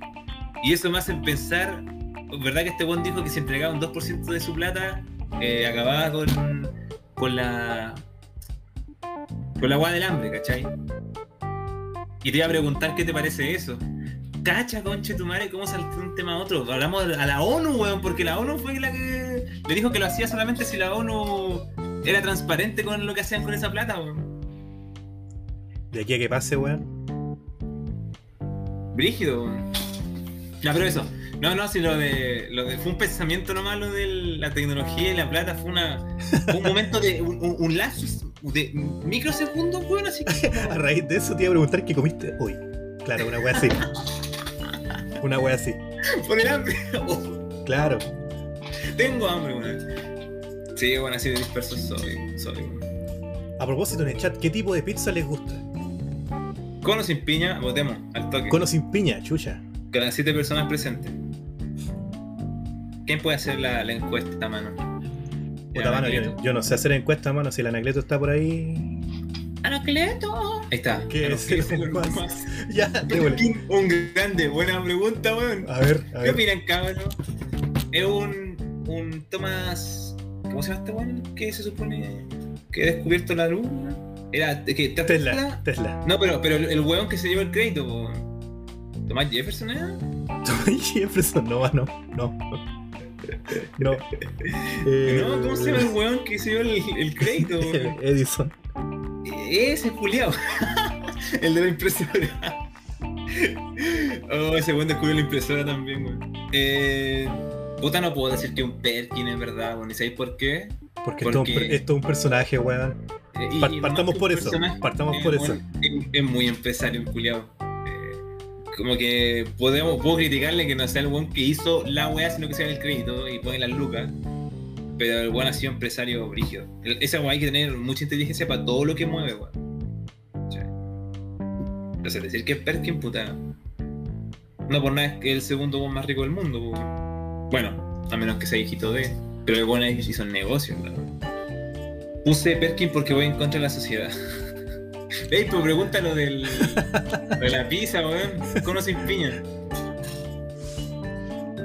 Y eso me hace pensar, ¿verdad que este weón dijo que si entregaba un 2% de su plata, eh, acababa con, con la. con la weá del hambre, ¿cachai? Y te iba a preguntar qué te parece eso. Cacha, conche tu madre, cómo saltó un tema a otro. Hablamos a la ONU, weón, porque la ONU fue la que le dijo que lo hacía solamente si la ONU era transparente con lo que hacían con esa plata, weón. De aquí a que pase, weón. Brígido. weón. Ya, pero eso. No, no, si lo de, lo de. Fue un pensamiento nomás lo de la tecnología y la plata. Fue una. fue un momento de. Un, un, un lapsus de microsegundos, weón, así que. A raíz de eso te iba a preguntar qué comiste hoy. Claro, una wea así. Una wea así. Por el hambre. Oh, Claro. tengo hambre, weón. Sí, bueno, así de disperso soy. soy. A propósito, en el chat, ¿qué tipo de pizza les gusta? Con o sin piña, votemos al toque. Con o sin piña, chucha. Con las siete personas presentes. ¿Quién puede hacer la, la encuesta, mano? Puta mano, yo, yo no sé hacer encuestas, mano. Si el Anacleto está por ahí. Anacleto. Ahí está. ¿Qué es ¿Qué el más? más? Ya. Un grande, buena pregunta, weón. A ver, a ¿Qué ver. opinan, cabrón? Es un, un Thomas. ¿Cómo se llama este weón? Que se supone que ha descubierto la weón? Era que Tesla, Tesla. No, pero, pero el, weón que se lleva el crédito, weón. ¿Tomás Jefferson era? Tomás Jefferson, no, no, no. No. Eh, No, ¿cómo se llama el weón que se lleva el, el crédito? weón? Edison. Ese Julián. el de la impresora. Oh, ese weón descubrió la impresora también, weón. Eh. Puta, no puedo decir que un Perkin es verdad, weón. ¿Y sabéis por qué? Porque, Porque- esto es un personaje, weón. Eh, y- Par- y partamos por eso, partamos eh, por weón, Es, es muy empresario. Eh, como que podemos, puedo criticarle que no sea el weón que hizo la weá, sino que sea el crédito y pone las lucas. Pero el weón ha sido empresario brígido. El- Esa weá hay que tener mucha inteligencia para todo lo que mueve, weón. Entonces, decir que es Perkin, puta. No por nada es que el segundo weón más rico del mundo, weón. Bueno, a menos que sea hijito de. Pero el weón ahí hizo negocio, ¿verdad? Puse Perkin porque voy en contra de la sociedad. Ey, pero pregunta lo del. de la pizza, weón. Con o sin piña.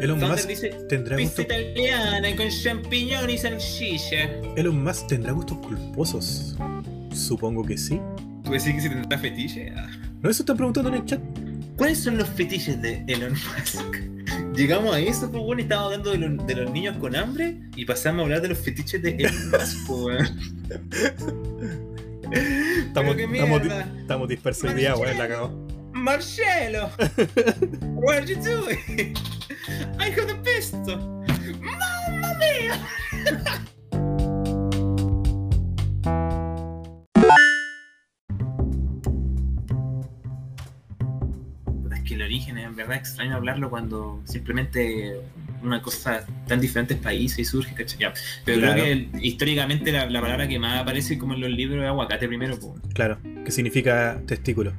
Elon Musk dice. tendrá Pizza gustos, italiana con champiñón y salchicha. Elon Musk tendrá gustos culposos. Supongo que sí. ¿Tú decís que si tendrá fetiche? Ah. ¿No eso están preguntando en el chat? ¿Cuáles son los fetiches de Elon Musk? Llegamos a eso, pues bueno, y estábamos hablando de, los- de los niños con hambre y pasamos a hablar de los fetiches de Elon Musk, pues. Estamos, estamos, estamos dispersos hoy día, weón, la cagó. Marcelo! What are you doing? I have the pistol! ¡Mamma mía! Es que el origen es en verdad extraño hablarlo cuando simplemente una cosa tan diferentes países y surge, ¿cachai? Ya, Pero Claro. creo que históricamente la, la palabra que más aparece como en los libros es aguacate primero, pues. Claro, que significa testículo.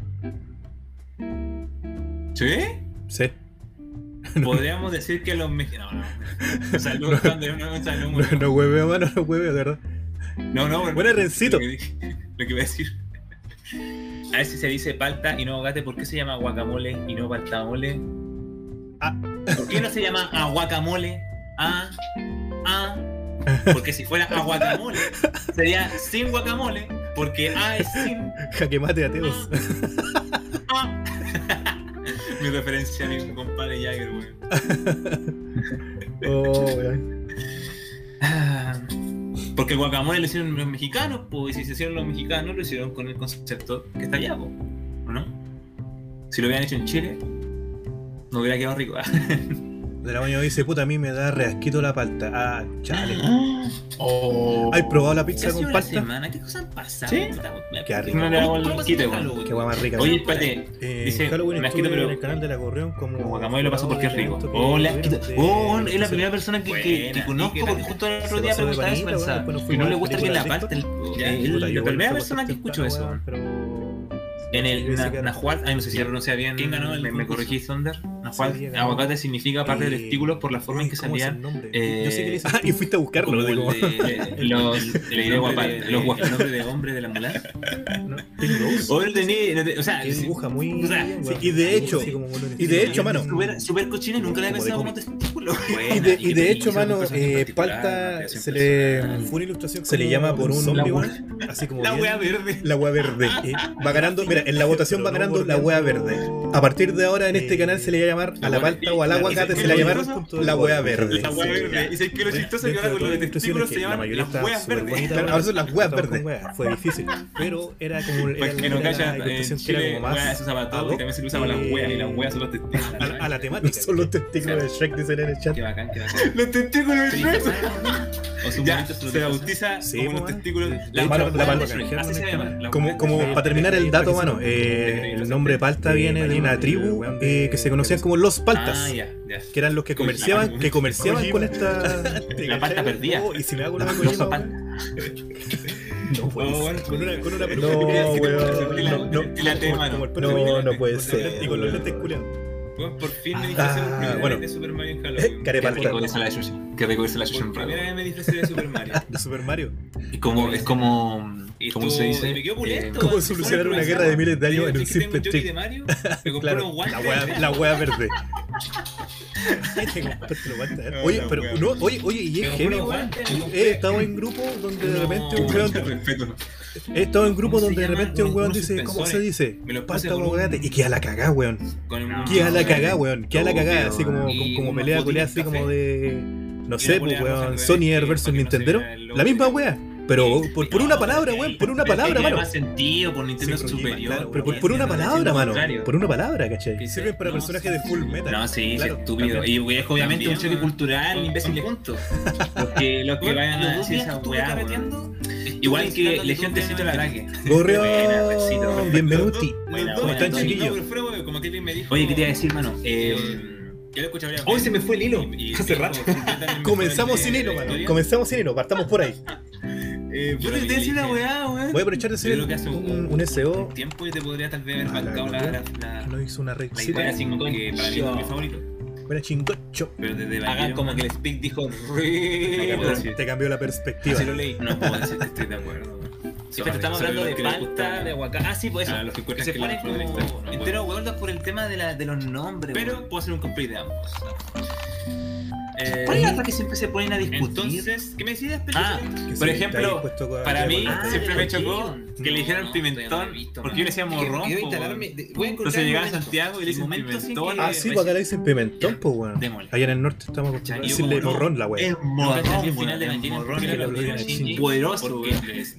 ¿Sí? ¿Sí? Podríamos decir que los mexicanos. No, no. Saludos, no, no, saludos. No, no hueveo, mano, no hueveo, de verdad. No, no, Buena, Rencito. Lo que, lo que iba a decir. A ver si se dice palta y no aguacate, ¿por qué se llama guacamole y no paltamole? Ah. ¿Por qué no se llama aguacamole? Ah, ah. Porque si fuera aguacamole, sería sin guacamole. Porque A es sin. Jaque mate ateos. Mi referencia a mi compadre Jagger, weón. Oh, weón. Ah, Porque el guacamole lo hicieron los mexicanos, pues, y si se hicieron los mexicanos, lo hicieron con el concepto que está allá, ¿o no? Si lo hubieran hecho en Chile, no hubiera quedado rico. De la mañana dice, puta, a mí me da reasquito la palta. Ah, chale. Oh. ¿Has probado la pizza con una palta? semana, ¿qué cosas han pasado? ¿Sí? Qué rico. ¿Cómo- No le hago el. Halloween? Qué guay más rica. Oye, espérate. Eh, dice, en Halloween me asquito, pero- en el canal de la Gorrión como... Como guacamole lo pasó porque es rico. Oh, le asquito. Oh, es la primera persona que, que, que conozco porque la- justo el otro día preguntaba eso, que no le gusta que la Puta, yo La primera persona que escuchó eso. pero... En el Yo na- que Nahuatl, ay, no sé si lo pronuncia bien. ¿Quién ganó el Me, corregí, Thunder. Nahuatl, Sí, aguacate significa parte de Eh, testículos por la forma en que ¿cómo es el salían. nombre? eh, Yo sé que le hice- Ah, y fuiste a buscarlo. como de- los, de- los los guapa- gua- el nombre de hombre de la. No, Rose. O el de no te- o sea, Que dibuja muy o sea, bien, sí, weón. y de hecho- y de hecho, mano, super, super nunca le he pensado como testículo. Y de, y de hecho, mano, eh, Palta se le, Fue una ilustración se le llama por un la así como La wea verde. la wea verde. eh, Va ganando, mira, en la votación va ganando la wea verde. A partir de ahora en este Eh, canal se le va a llamar a la palta o al aguacate se le va a llamar la wea verde. La wea verde. Y sé que lo chistoso que ahora con lo de testículos se la llaman las súper verdes. ahora son las con verdes. Fue difícil, pero era como era, que no calla, la en Chile, como wea, más se usa todo y también se usa para las weas y las weas son los testículos. a, la- temática. Son los testículos de Shrek, dicen en el chat. Qué bacán, qué bacán. Los testículos de Shrek. Ya, se bautiza Sí, como los man. testículos. La Shrek, Así se llama. la Como, para terminar el dato, mano, eh, el nombre palta viene de una tribu eh, que se conocían como los paltas, Ah, ya, ya. que eran los que comerciaban, que comerciaban con esta. La palta perdida. Oh, y si me hago una Ah, zapatos. no puede Oh, ser. bueno, Con una, con una No, la- no, no. la no. puede ser. Y con los lentes culiados. Bueno, por fin me Ah, disfrazé por primera bueno. de Super Mario en Eh, Halloween. carepalta. Qué rico irse a la Yushi. Qué rico irse a la Por en primera vez me disfrazé de Super Mario. De Super Mario. Y como, es como. Y ¿Cómo se dice? Me quedó pulento. ¿Cómo solucionar una guerra de miles de años en un tengo simple de Mario, me compré Claro, unos guantes. la wea, la wea verde. Te compraste los guantes, ¿eh? Oye, la pero no, oye, oye, y es heavy, weón. estado en grupos donde de repente un No, weón. respeto. He estado en grupos ¿Cómo se donde de repente un weón dice, ¿cómo se dice? Me los aguacate. Y queda la cagá, weón. Queda la cagá, weón. Queda la cagá, así como, como, pelea culea, así como de. No sé, pues, weón. Sony Air que versus Nintendo. La misma wea. Pero por, por una palabra, weón. Por una palabra, mano. más sentido por Nintendo Sí, superior. claro, Pero por, una palabra, mano. contrario. Por una palabra, ¿cachai? Que Sirven para No, personajes de full metal. No, sí, sí, Claro, estúpido. también. Y es obviamente un choque cultural, imbécil, punto. Porque los que vayan a decir esa weá, Igual que Legión ataque. Gorrión, Buena, besito. bienvenuti. Buena. están, chiquillos? pero fuera, weón, como Kevin me dijo. Oye, ¿qué te iba a decir, mano? Eh, Yo lo Hoy se me fue el hilo. Y- y Hace rato. Comenzamos de sin hilo, mano. Comenzamos sin hilo. Partamos por ahí. Eh, Yo te iba a decir una weá, weón. Voy a aprovechar de hacer un, un SEO. un tiempo y te podría tal vez haber Ah, la marcado la, la, No hizo una red la sin que para mí es mi favorito. Buena chingocho. Pero desde Hagan como que el speak dijo. Te cambió la perspectiva. Así lo leí. No puedo decir que estoy de acuerdo. Sí, pero estamos hablando de palta, de aguacate. Ah, sí, pues eso. A los que se ponen como enteros huevos por el tema de, la, de los nombres. Pero puedo hacer un cosplay de ambos. Eh, ¿Cuál es la otra que siempre se ponen a discutir? Entonces, ¿qué me decías, Ah, por sí, ejemplo, Para mí, Ah, siempre me de chocó que le dijeran No, no, pimentón, no visto, porque yo le decía morrón. Entonces llegaba a Santiago y le dicen pimentón. que- Ah, sí, pues acá le dicen pimentón, pues, weón. Allá en el norte estamos acostumbrados a decirle morrón la Es weá. Morrón. Poderoso,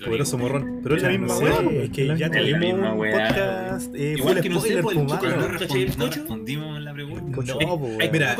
Poderoso morrón. Pero es la misma no weá, sé, es que ya tenemos un podcast Igual que no sé, spoiler, pues, el No, ¿Cachai el respondimos, la pregunta. No, pues, ¿Hay Mira,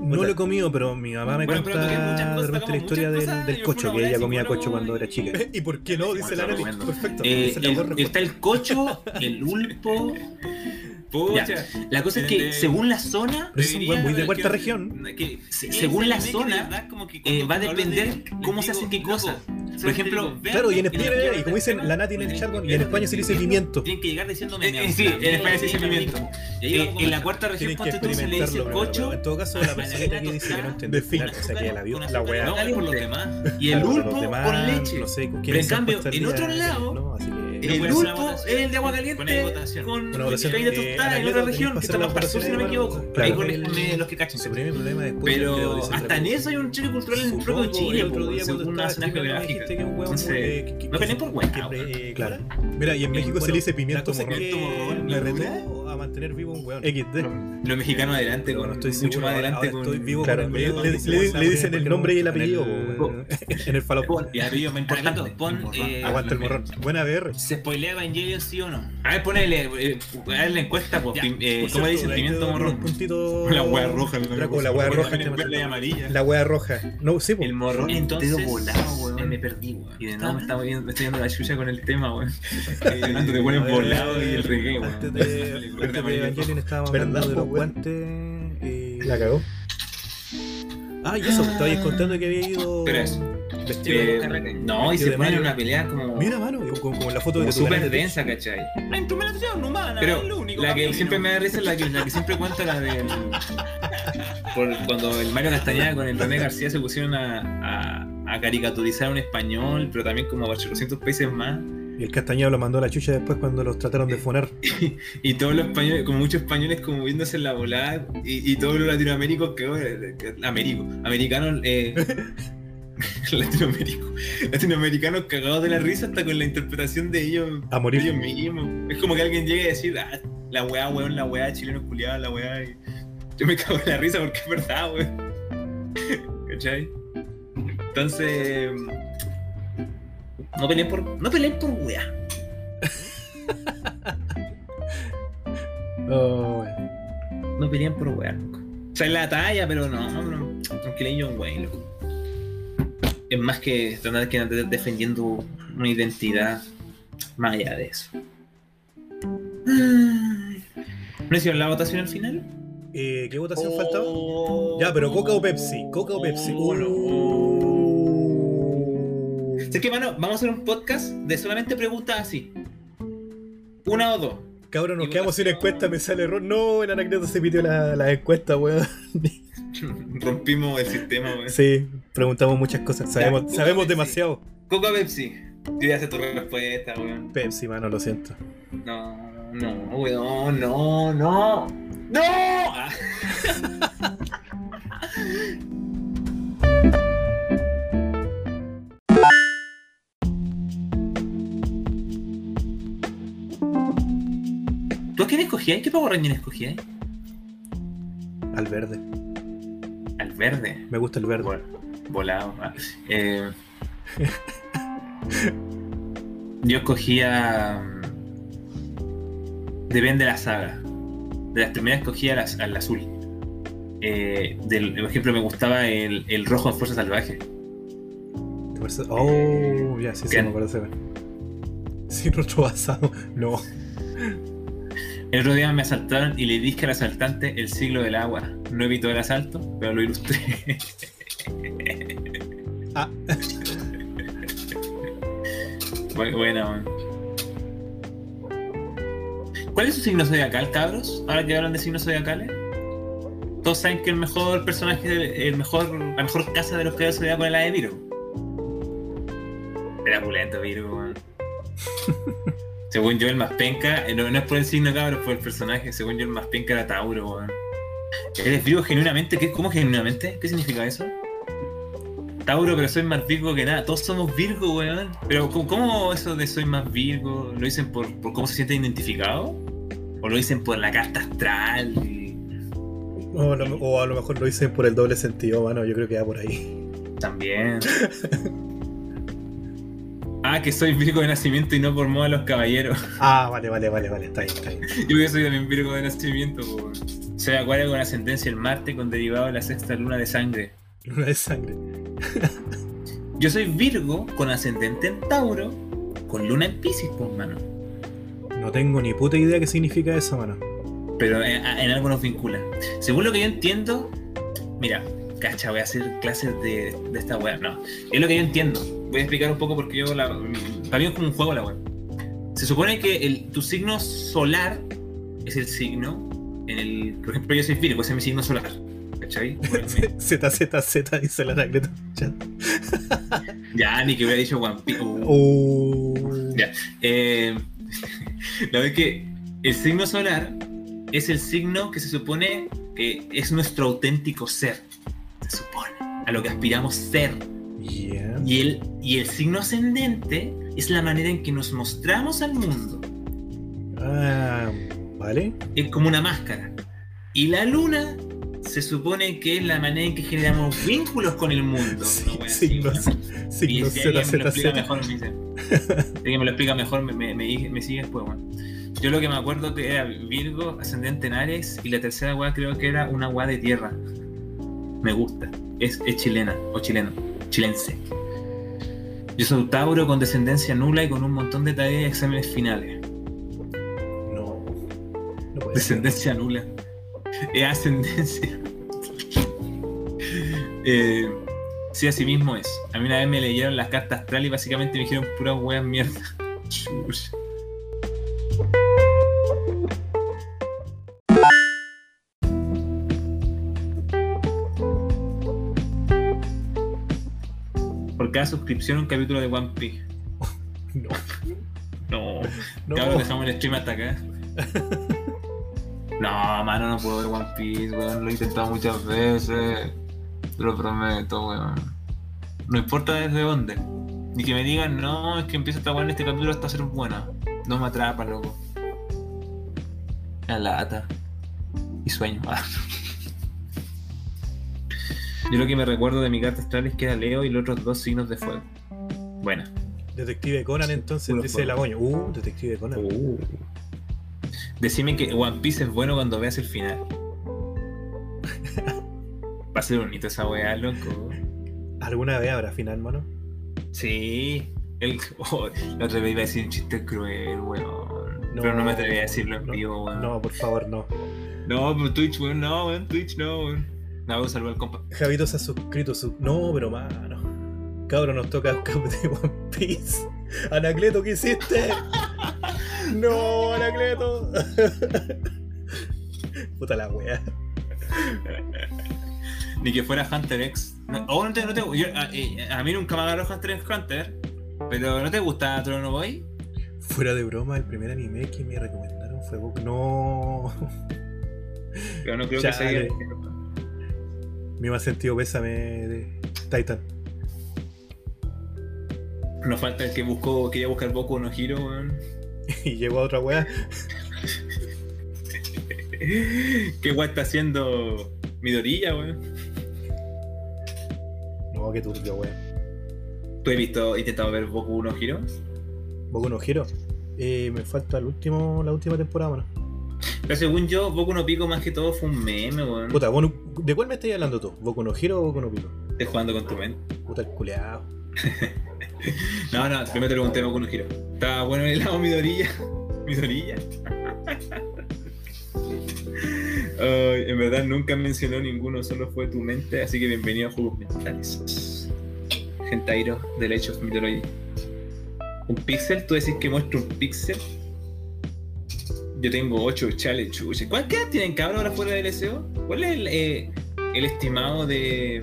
no lo he comido, pero mi mamá me Bueno, cuenta de cosas, repente la historia del, del cocho, que ella comía cocho cuando era chica. ¿Y por qué no? Dice la Perfecto. Eh, el- está el cocho, el ulpo. Pucha. La cosa es que De- según la zona, es un weón muy de cuarta que- región. que- Se- según la zona, de verdad como que eh, va a depender de- cómo se hace digo, qué loco, cosa. solamente Por ejemplo, Claro, y en España, y como dicen, la Nati en el tienen- Chargon, y en España se le dice pimiento. Tienen que llegar diciéndome Eh, eh, sí, en España se dice pimiento. Eh, en la cuarta región, ponte tú, se le dice cocho En todo caso, la personita que dice que no entendió el final, o sea, que ya la vio, Con la weá. Y el ulpo con leche. No sé, Pero en cambio, en otro lado el votación. es el de agua Poner caliente votación. con, con caída tostada en otra región que está más para sur, si no me equivoco. Ahí corresponde los que cachan. Pero hasta en eso hay un choque cultural en el propio Chile, el otro po, día cuando según una zona geográfica. Entonces, no peleen por eh, Claro. Mira, y en México se le dice pimiento morrón. ¿la a mantener vivo un weón. XD. Los mexicanos adelante, con, no estoy mucho seguro. más adelante con. estoy vivo Claro, con le- el le- le, le dicen el nombre y el apellido en el falopón. Pon, y apellido importante, pon. eh, Aguanta el morrón. Buena VR. ¿Se spoilea Evangelion sí o no? A ver, ponele, eh, a ver la encuesta, pues, eh, ¿cómo le dicen pimiento morrón? La hueá roja, me la hueá roja. También en verde y amarilla. La hueá roja. No, sí. El morrón, Entero entonces. volado, weón. eh, me perdí, weón. Y de nuevo me, ¿Está? estaba viendo, me estoy dando la chucha con el tema, weón. Eh, te pones volado y el reggae, weón. Antes de, de Evangelion estábamos hablando ¿Verdad, de los guantes. y- La cagó. Ah, y eso, estabais contando que había ido. Pero eso. Vestido Eh, de no, y de se pone Mario. una pelea como. Mira, mano, como, como la foto como de tu súper de densa, ¿cachai? La instrumentación humana Pero es lo único la que camino. siempre me da risa es la que, la que siempre cuento, la del. Por, cuando el Mario Castañeda con el René García se pusieron a, a, a caricaturizar un español, pero también como a 800 países más. Y el castañado lo mandó a la chucha después cuando los trataron de fonar. Y todos los españoles, como muchos españoles, como viéndose en la volada, y, y todos los latinoaméricos que. Américo, americanos. Eh, latinoamérico, latinoamericanos cagados de la risa hasta con la interpretación de ellos, A morir. de ellos mismos. Es como que alguien llegue a decir, ah, la weá, weón, la weá, chileno culiado, la weá. Y yo me cago en la risa porque es verdad, weón. ¿Cachai? Entonces. No peleen por. No peleen por weá. Oh, bueno. No peleen por weá, loco. O sea, es la talla, pero no, no, John Wayne, loco. Es más que tratar que andar defendiendo una identidad más allá de eso. Ay. ¿No hicieron la votación al final? Eh, ¿Qué votación faltaba? Oh. Ya, pero Coca o Pepsi. Coca o Pepsi. Oh, no. ¿Sabes qué, mano? Vamos a hacer un podcast de solamente preguntas así. Una o dos. Cabrón, nos quedamos sin encuesta, me sale error. No, el anacleto se pidió la, la encuesta, weón. Rompimos el sistema, weón. Sí, preguntamos muchas cosas. Sabemos, Coca sabemos Pepsi. demasiado. Coca Pepsi. Yo ya sé tu respuesta, weón. Pepsi, mano, lo siento. No, no, weón, no, no. ¡No! Ah. ¿Tú a quién escogías? ¿Qué Power Ranger escogías? Al verde. Al verde. Me gusta el verde. Bueno, volado. ah. Eh, yo escogía. mm, Depende de la saga. De las primeras escogía las- al azul. Eh, del, por ejemplo, me gustaba el, el rojo en Fuerza Salvaje. Oh, ya, sí, sí, me parece. Sin rostro basado. No. El otro día me asaltaron y le dije al asaltante el siglo del agua. No evitó el asalto, pero lo ilustré. Ah. Bu- Buena, man. ¿Cuál es su signo zodiacal, cabros? Ahora que hablan de signos zodiacales. Todos saben que el mejor personaje, el mejor, la mejor casa de los creadores zodiacos es la de Virgo. Era pulento Virgo. Según yo, el más penca, eh, no, no es por el signo cabros, es por el personaje. Según yo, el más penca era Tauro, weón. ¿Eres Virgo genuinamente? ¿Qué, ¿Cómo genuinamente? ¿Qué significa eso? Tauro, pero soy más Virgo que nada. Todos somos Virgo, weón. Pero ¿cómo, cómo eso de soy más Virgo? ¿Lo dicen por, por cómo se sienten identificados? ¿O lo dicen por la carta astral? Y- O, a lo- o a lo mejor lo hice por el doble sentido, mano. Yo creo que va por ahí. También. Ah, que soy Virgo de nacimiento y no por moda los caballeros. Ah, vale, vale, vale, vale. Está bien, está bien. Yo que soy también Virgo de nacimiento, po, weón. Soy Acuario con ascendencia en Marte con derivado de la sexta luna de sangre. Luna de sangre. Yo soy Virgo con ascendente en Tauro con luna en Pisces, pues, mano. No tengo ni puta idea qué significa eso, mano. Pero en, en algo nos vincula. Según lo que yo entiendo, mira, cacha, voy a hacer clases de, de esta weá. No, es lo que yo entiendo. Voy a explicar un poco porque yo la. Para mí es como un juego la weá. Se supone que el, tu signo solar es el signo en el. Por ejemplo, yo soy Virgo, ese es mi signo solar. ¿Cachai? Z, Z, Z, dice anacleto. Chat. ya, ni que hubiera dicho One Piece. Uh, Uh, Ya. Eh, la verdad es que el signo solar es el signo que se supone que es nuestro auténtico ser. Se supone. A lo que aspiramos ser. Yeah. Y el, y el signo ascendente es la manera en que nos mostramos al mundo. Ah, vale. Es como una máscara. Y la luna se supone que es la manera en que generamos vínculos con el mundo. Sí, Una wea así, signos, weón. Y signos si alguien me lo explica ZZZ. mejor, me dice. Si alguien me lo explica mejor, me, me, me, me sigue después, weón. Yo lo que me acuerdo que era Virgo, ascendente en Ares, y la tercera weá creo que era una weá de tierra. Me gusta. Es, es chilena, o chileno, chilense. Yo soy Tauro con descendencia nula y con un montón de tareas y exámenes finales. No. No ser. Descendencia nula. Es ascendencia. eh, sí, así mismo es. A mí una vez me leyeron las cartas astral y básicamente me dijeron puras weas mierda. cada suscripción un capítulo de One Piece. No. No. No. Cabrón, dejamos el stream hasta acá. No, mano, no puedo ver One Piece, weón. Lo he intentado muchas veces. Te lo prometo, weón. No importa desde dónde. Ni que me digan, no, es que empieza esta weón este capítulo hasta ser buena. No me atrapa, loco. La lata. Y sueño. Yo lo que me recuerdo de mi carta astral es que era Leo y los otros dos signos de fuego. Bueno. Detective Conan, entonces, dice fuego. la moño. Uh, Detective Conan. Decime que One Piece es bueno cuando veas el final. Va a ser bonito esa weá, loco. ¿Alguna vez habrá final, mano? Sí. El, oh, la otra vez iba a decir un chiste cruel, weón. No. Pero no me atreví a decirlo en No, vivo, weón. No, por favor, no. No, pero Twitch, weón, no, weón, Twitch, no, weón. No, un saludo al compa. Javito se ha suscrito. Su... No, pero mano. Cabro, nos toca de One Piece. Anacleto, ¿qué hiciste? no, Anacleto. Puta la wea. Ni que fuera Hunter X. No, oh, no te, no te- yo- a, a mí nunca me agarró Hunter x Hunter. Pero ¿no te gusta Trono Boy? Fuera de broma, el primer anime que me recomendaron fue Boku. No. Pero no creo Chale. que sea. Mi más sentido pésame de Titan. Nos falta el que buscó, quería buscar Boku no Hero, weón. y llegó a otra wea. ¿Qué guay está haciendo Midorilla, weón? No, qué turbio, wea. ¿Tú has visto, intentado ver Boku no Hero? Boku no Hero. Eh, me falta el último, la última temporada, mano. Pero según yo, Boku no Pico más que todo fue un meme, weón. Puta, Boku- ¿de cuál me estás hablando tú? ¿Boku no Hero o Boku no Pico? Estás jugando con tu mente. Puta el culeado. No, no, primero te pregunté Boku no Hero. Estaba bueno el helado Midorilla. Midorilla. Ay, en verdad nunca mencionó ninguno, solo fue tu mente, así que bienvenido a Juegos Mentales. Gentairo del Age of Mythology. ¿Un pixel? ¿Tú decís que muestro un pixel? Yo tengo 8 chale chuche. ¿Cuál qué edad tienen cabros ahora fuera del SEO? ¿Cuál es el, eh, el estimado de,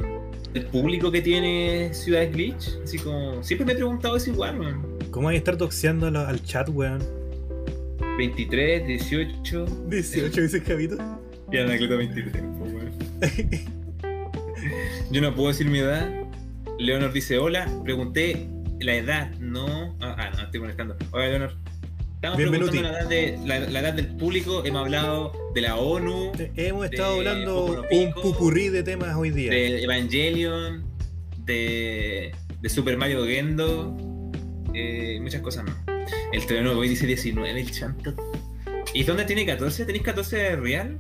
del público que tiene Ciudad Glitch? Así como. Siempre me he preguntado eso igual, man. ¿Cómo hay que estar doxeando al chat, weón? 23, 18. 18 dice Javito. Y Anacleto 23, pues, weón. Yo no puedo decir mi edad. Leonor dice: Hola, pregunté la edad, no. Ah, ah, no, estoy molestando. Hola, Leonor. Estamos Bienvenuti. preguntando la edad, de, la, la edad del público. Hemos hablado de la ONU, Hemos estado De hablando un pupurrí de temas hoy día. de Evangelion, de, de Super Mario Gendo, eh, muchas cosas más. El terreno hoy dice 19, el chanto. ¿Y dónde tiene 14? ¿Tenéis 14 real?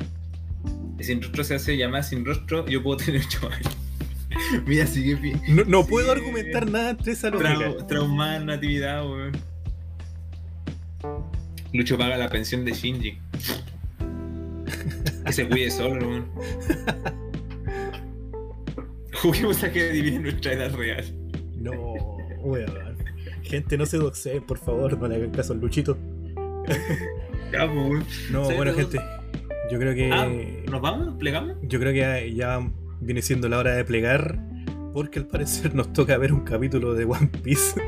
El sin rostro se hace llamar sin rostro, yo puedo tener 8 años. Mira, sigue bien. No, no Sí. puedo argumentar nada entre esa lógica. Trau, traumada en natividad, weón. Lucho paga la pensión de Shinji. Que se cuide solo, weón. Juguemos a que adivinen nuestra edad real. No, weón. Gente, no se doxeen, por favor, no le hagan caso al Luchito. Ya, weón. No, bueno, gente. Yo creo que. Ah, ¿nos vamos? ¿Nos plegamos? Yo creo que ya, ya viene siendo la hora de plegar. Porque al parecer nos toca ver un capítulo de One Piece.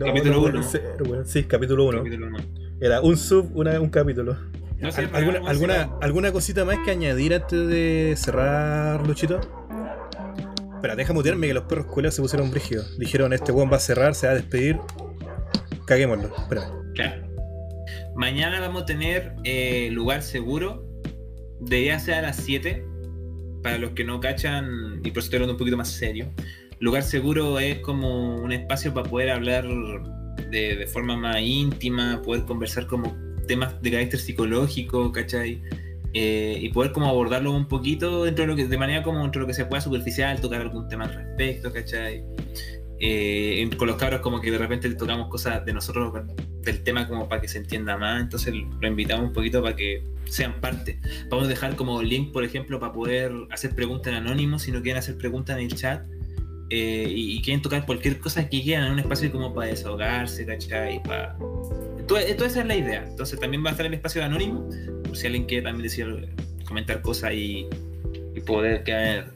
No, Capítulo no puede uno. ser, weón. Sí, capítulo 1. Capítulo uno. Era un sub, una, un capítulo. No sé, ¿Alguna, alguna, ¿Alguna cosita más que añadir antes de cerrar, Luchito? Espera, deja mutearme que los perros culeros se pusieron brígidos. Dijeron, este weón va a cerrar, se va a despedir. Caguémoslo. Espera. Claro. Mañana vamos a tener eh, lugar seguro. Debería ser a las 7. Para los que no cachan, y por eso estoy hablando un poquito más serio. Lugar seguro es como un espacio para poder hablar de, forma más íntima, poder conversar como temas de carácter psicológico, ¿cachai? Eh, y poder como abordarlo un poquito dentro de lo que, de manera como dentro de lo que se pueda superficial, tocar algún tema al respecto, ¿cachai? Eh, con los cabros como que de repente tocamos cosas de nosotros del tema como para que se entienda más, entonces lo invitamos un poquito para que sean parte. Vamos a dejar como link, por ejemplo, para poder hacer preguntas en anónimo, si no quieren hacer preguntas en el chat. Eh, y, quieren tocar cualquier cosa que quieran en un espacio como para desahogarse, ¿cachai? Para... Toda, toda esa es la idea. Entonces también va a estar el espacio anónimo, por si alguien quiere también decir, comentar cosas y, y poder caer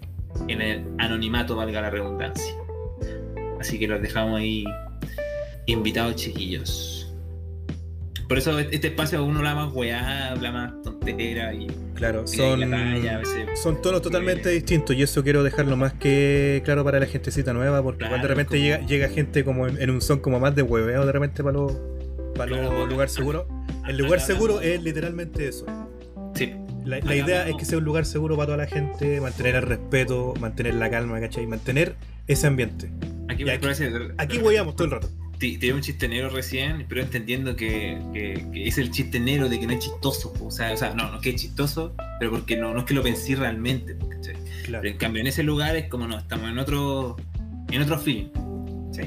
en el anonimato, valga la redundancia. Así que los dejamos ahí invitados, chiquillos. Por eso este espacio uno habla más weá, habla más tontera y Claro, son, la talla, a veces. son tonos totalmente distintos y eso quiero dejarlo más que claro para la gentecita nueva porque Claro, cuando de repente como- llega, llega gente como en, en un son como más de hueveo de repente para los para Claro, los porque- lugares seguros. El lugar seguro es literalmente eso. Sí, La, la idea es que sea un lugar seguro para toda la gente, mantener el respeto, mantener la calma, ¿cachai? Mantener ese ambiente. aquí, Y aquí- Aquí todo el rato. Ti- Tiré un chiste negro recién, pero entendiendo que, que- que es el chiste negro de que no es chistoso. po. O sea, o sea no, no es que es chistoso, pero porque no, no es que lo pensé realmente. po, ¿cachai? Claro. Pero en cambio, en ese lugar es como no, estamos en otro en otro film. ¿sí?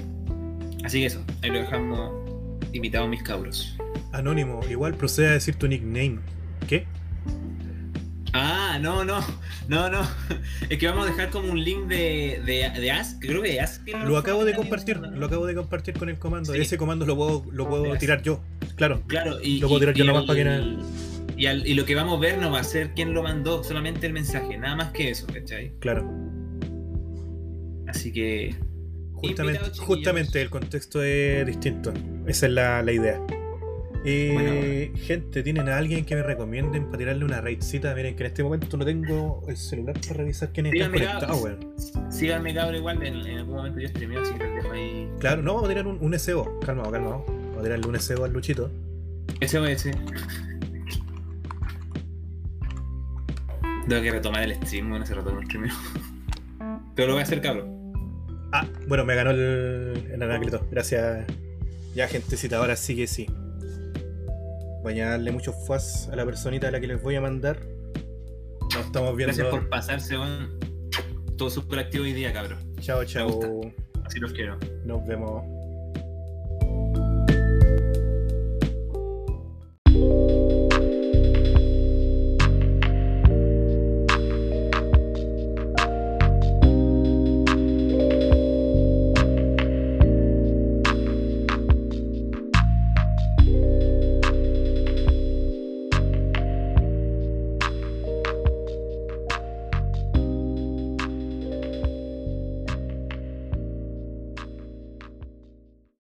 Así que eso, ahí lo dejamos invitados mis cabros. Anónimo, igual procede a decir tu nickname. ¿Qué? Ah, no, no, no, no. Es que vamos a dejar como un link de, de, de Ask, creo que de Ask. Lo acabo de compartir, lo acabo de compartir con el comando. Sí. Ese comando lo puedo, lo puedo tirar yo. Claro. Claro, y, Lo puedo y- tirar yo y nomás para que Y, al- y lo que vamos a ver no va a ser quién lo mandó, solamente el mensaje, nada más que eso, ¿cachai? Claro. Así que. Justamente, justamente el contexto es distinto. Esa es la, la idea. Eh, Gente, ¿tienen a alguien que me recomienden para tirarle una raidcita? Miren que en este momento no tengo el celular para revisar Díganme, conectados, cabros. weón. Síganme, cabrón, igual en, en algún momento yo streameo, así que les dejo ahí. Claro, no, vamos a tirar un, un SEO. Calmado, calmado. Vamos a tirarle un SEO al Luchito. Ese. Tengo que retomar el stream, bueno, se retomó el stream. Pero lo voy a hacer, cabrón. Ah, bueno, me ganó el, el Anacleto. Gracias. Ya, gentecita, ahora sí que sí. Vayan a darle mucho fuas a la personita a la que les voy a mandar. Nos estamos viendo. Gracias por pasarse, un... Todo súper activo hoy día, cabrón. Chao, chao. Así los quiero. Nos vemos.